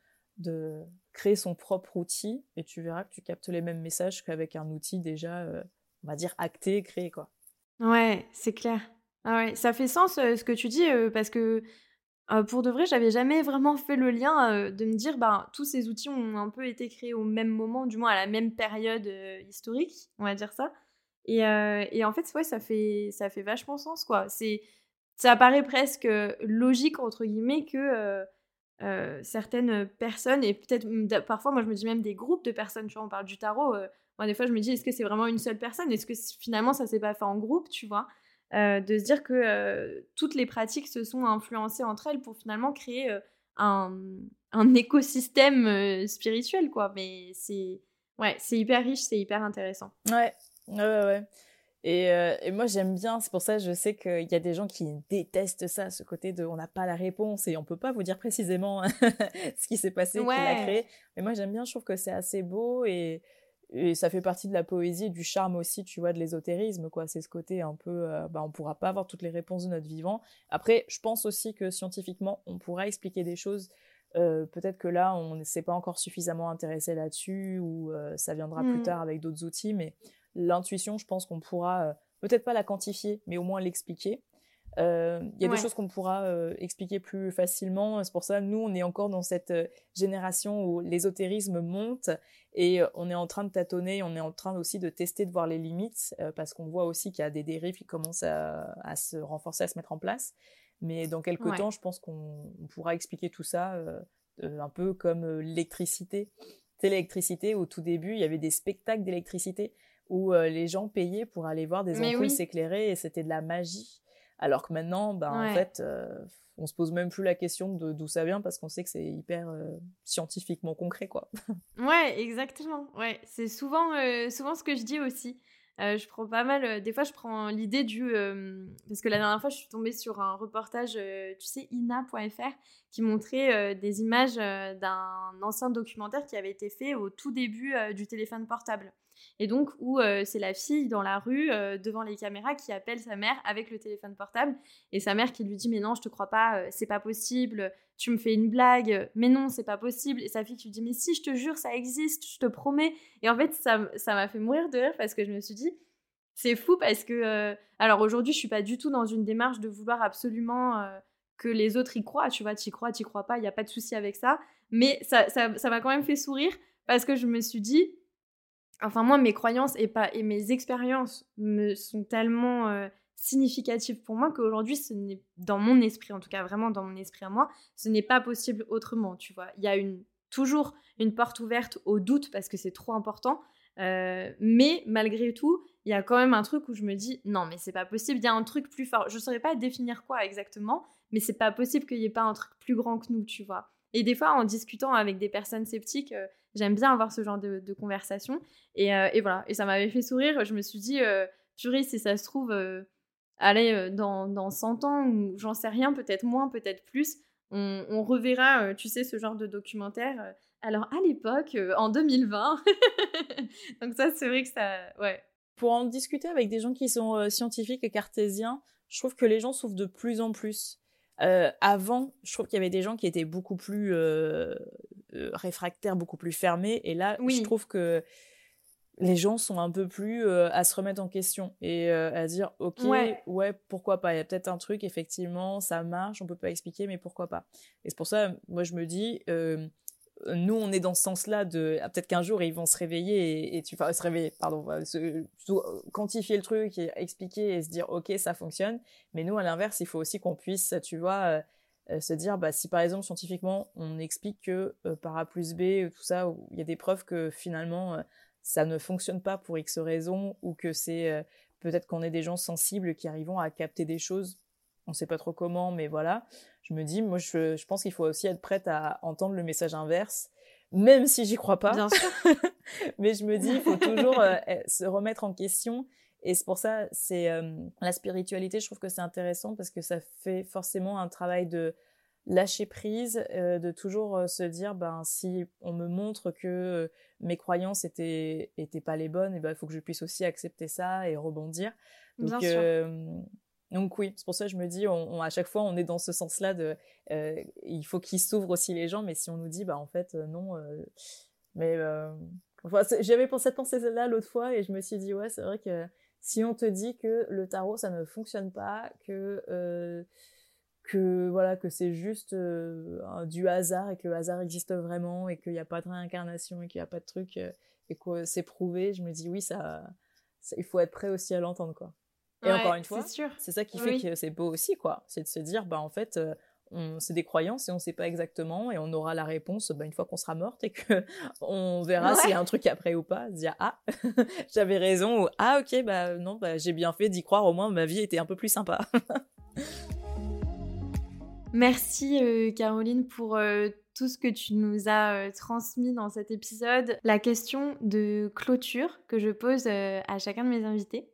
de créer son propre outil et tu verras que tu captes les mêmes messages qu'avec un outil déjà, euh, on va dire, acté, créé, quoi. Ouais, c'est clair. Ah ouais, ça fait sens euh, ce que tu dis euh, parce que pour de vrai, j'avais jamais vraiment fait le lien de me dire, ben, tous ces outils ont un peu été créés au même moment, du moins à la même période historique, on va dire ça. Et, et en fait, ouais, ça fait, ça fait vachement sens, quoi. C'est, ça paraît presque logique, entre guillemets, que certaines personnes, et peut-être parfois, moi je me dis même des groupes de personnes, tu vois, on parle du tarot, moi des fois je me dis, est-ce que c'est vraiment une seule personne? Est-ce que finalement ça s'est pas fait en groupe, tu vois? De se dire que toutes les pratiques se sont influencées entre elles pour finalement créer un, un, écosystème spirituel, quoi. Mais c'est ouais, c'est hyper riche, c'est hyper intéressant. Ouais, ouais, ouais. Et, euh, et, moi, j'aime bien, c'est pour ça que je sais qu'il y a des gens qui détestent ça, ce côté de on n'a pas la réponse et on peut pas vous dire précisément ce qui s'est passé, qui l'a créé. Mais moi, j'aime bien, je trouve que c'est assez beau et, et, ça fait partie de la poésie, du charme aussi, tu vois, de l'ésotérisme, quoi. C'est ce côté un peu, euh, bah, on pourra pas avoir toutes les réponses de notre vivant. Après, je pense aussi que scientifiquement, on pourra expliquer des choses. Euh, peut-être que là, on ne s'est pas encore suffisamment intéressé là-dessus ou euh, ça viendra plus mmh. tard avec d'autres outils, mais l'intuition, je pense qu'on pourra euh, peut-être pas la quantifier, mais au moins l'expliquer. Euh, il y a des choses qu'on pourra euh, expliquer plus facilement. C'est pour ça, nous, on est encore dans cette génération où l'ésotérisme monte et on est en train de tâtonner, on est en train aussi de tester, de voir les limites, parce qu'on voit aussi qu'il y a des dérives qui commencent à, à, se renforcer, à se mettre en place. Mais dans quelques temps, je pense qu'on pourra expliquer tout ça un peu comme l'électricité. C'est l'électricité, au tout début, il y avait des spectacles d'électricité où euh, les gens payaient pour aller voir des ampoules s'éclairer et c'était de la magie. Alors que maintenant, ben, en fait, euh, on se pose même plus la question de d'où ça vient parce qu'on sait que c'est hyper euh, scientifiquement concret, quoi. ouais, exactement. Ouais, c'est souvent, souvent ce que je dis aussi. je prends pas mal, des fois je prends l'idée du... parce que la dernière fois je suis tombée sur un reportage, tu sais, ina.fr, qui montrait des images d'un ancien documentaire qui avait été fait au tout début du téléphone portable. Et donc, où euh, c'est la fille dans la rue, euh, devant les caméras, qui appelle sa mère avec le téléphone portable. Et sa mère qui lui dit Mais non, je te crois pas, euh, c'est pas possible, tu me fais une blague, mais non, c'est pas possible. Et sa fille qui lui dit Mais si, je te jure, ça existe, je te promets. Et en fait, ça m'a fait mourir de rire parce que je me suis dit C'est fou parce que. alors aujourd'hui, je suis pas du tout dans une démarche de vouloir absolument que les autres y croient. Tu vois, y crois, y crois pas, il n'y a pas de souci avec ça. Mais ça m'a ça, quand même fait sourire parce que je me suis dit enfin moi mes croyances et pas et mes expériences me sont tellement euh, significatives pour moi qu'aujourd'hui ce n'est dans mon esprit en tout cas vraiment dans mon esprit à moi ce n'est pas possible autrement tu vois. Il y a une toujours une porte ouverte au doute parce que c'est trop important euh, mais malgré tout il y a quand même un truc où je me dis non mais c'est pas possible il y a un truc plus fort. Je saurais pas définir quoi exactement mais c'est pas possible qu'il y ait pas un truc plus grand que nous tu vois. Et des fois en discutant avec des personnes sceptiques euh, J'aime bien avoir ce genre de, conversation. Euh, et, voilà, et ça m'avait fait sourire. Je me suis dit, euh, purée, si ça se trouve, euh, allez, dans, dans 100 ans, ou j'en sais rien, peut-être moins, peut-être plus, on, reverra, tu sais, ce genre de documentaire. Alors, à l'époque, en 2020. Donc ça, c'est vrai que ça... Ouais. Pour en discuter avec des gens qui sont scientifiques et cartésiens, je trouve que les gens souffrent de plus en plus. Euh, avant, je trouve qu'il y avait des gens qui étaient beaucoup plus euh, euh, réfractaires, beaucoup plus fermés. Et là, je trouve que les gens sont un peu plus à se remettre en question et à dire ok ouais. pourquoi pas? Il y a peut-être un truc effectivement ça marche on peut pas expliquer mais pourquoi pas et c'est pour ça moi je me dis nous, on est dans ce sens-là de ah, peut-être qu'un jour ils vont se réveiller et, tu vas se réveiller, pardon, se, quantifier le truc et expliquer et se dire ok ça fonctionne. Mais nous, à l'inverse, il faut aussi qu'on puisse, tu vois, euh, euh, se dire bah si par exemple scientifiquement on explique que euh, par A plus B tout ça, il y a des preuves que finalement ça ne fonctionne pas pour X raisons ou que c'est peut-être qu'on est des gens sensibles qui arrivons à capter des choses on sait pas trop comment, mais voilà. Je me dis, moi, je, pense qu'il faut aussi être prête à entendre le message inverse, même si j'y crois pas. Bien sûr. mais je me dis, il faut toujours euh, eh, se remettre en question. Et c'est pour ça, c'est euh, la spiritualité. Je trouve que c'est intéressant parce que ça fait forcément un travail de lâcher prise, euh, de toujours se dire, ben si on me montre que mes croyances étaient étaient pas les bonnes, eh ben il faut que je puisse aussi accepter ça et rebondir. Donc, Bien sûr donc oui, c'est pour ça que je me dis, à chaque fois, on est dans ce sens-là de, euh, il faut qu'ils s'ouvrent aussi les gens, mais si on nous dit, bah en fait, euh, non, euh, mais enfin, j'avais pensé cette pensée-là l'autre fois et je me suis dit, ouais, c'est vrai que si on te dit que le tarot ça ne fonctionne pas, que que voilà, que c'est juste du hasard et que le hasard existe vraiment et qu'il n'y a pas de réincarnation et qu'il n'y a pas de truc et que c'est prouvé, je me dis oui, ça il faut être prêt aussi à l'entendre quoi. Et encore une fois, c'est ça qui fait que c'est beau aussi, quoi. C'est de se dire, bah en fait, euh, c'est des croyances et on sait pas exactement et on aura la réponse bah, une fois qu'on sera morte et que on verra s'il y a un truc après ou pas. Se dire ah j'avais raison ou ah ok bah non bah j'ai bien fait d'y croire au moins ma vie était un peu plus sympa. Merci euh, Caroline pour euh, tout ce que tu nous as transmis dans cet épisode. La question de clôture que je pose à chacun de mes invités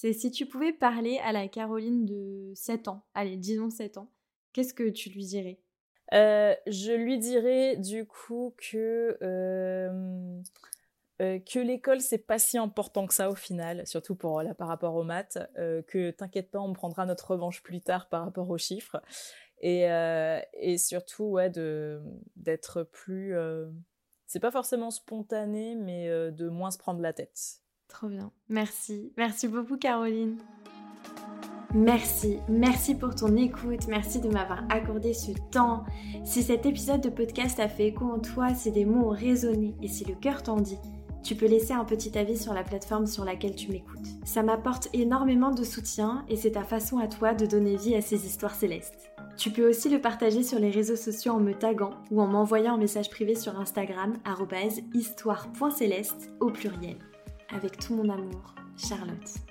C'est si tu pouvais parler à la Caroline de 7 ans, allez, disons 7 ans, qu'est-ce que tu lui dirais? Euh, Je lui dirais du coup que, euh, euh, que l'école c'est pas si important que ça au final, surtout pour là par rapport aux maths, que t'inquiète pas, on prendra notre revanche plus tard par rapport aux chiffres. Et, et surtout, ouais, d'être plus. c'est pas forcément spontané, mais de moins se prendre la tête. Trop bien. Merci. Merci beaucoup, Caroline. Merci, merci pour ton écoute, merci de m'avoir accordé ce temps. Si cet épisode de podcast a fait écho en toi, si des mots ont résonné et si le cœur t'en dit, tu peux laisser un petit avis sur la plateforme sur laquelle tu m'écoutes. Ça m'apporte énormément de soutien et c'est ta façon à toi de donner vie à ces histoires célestes. Tu peux aussi le partager sur les réseaux sociaux en me taguant ou en m'envoyant un message privé sur Instagram histoire.céleste au pluriel. Avec tout mon amour, Charlotte.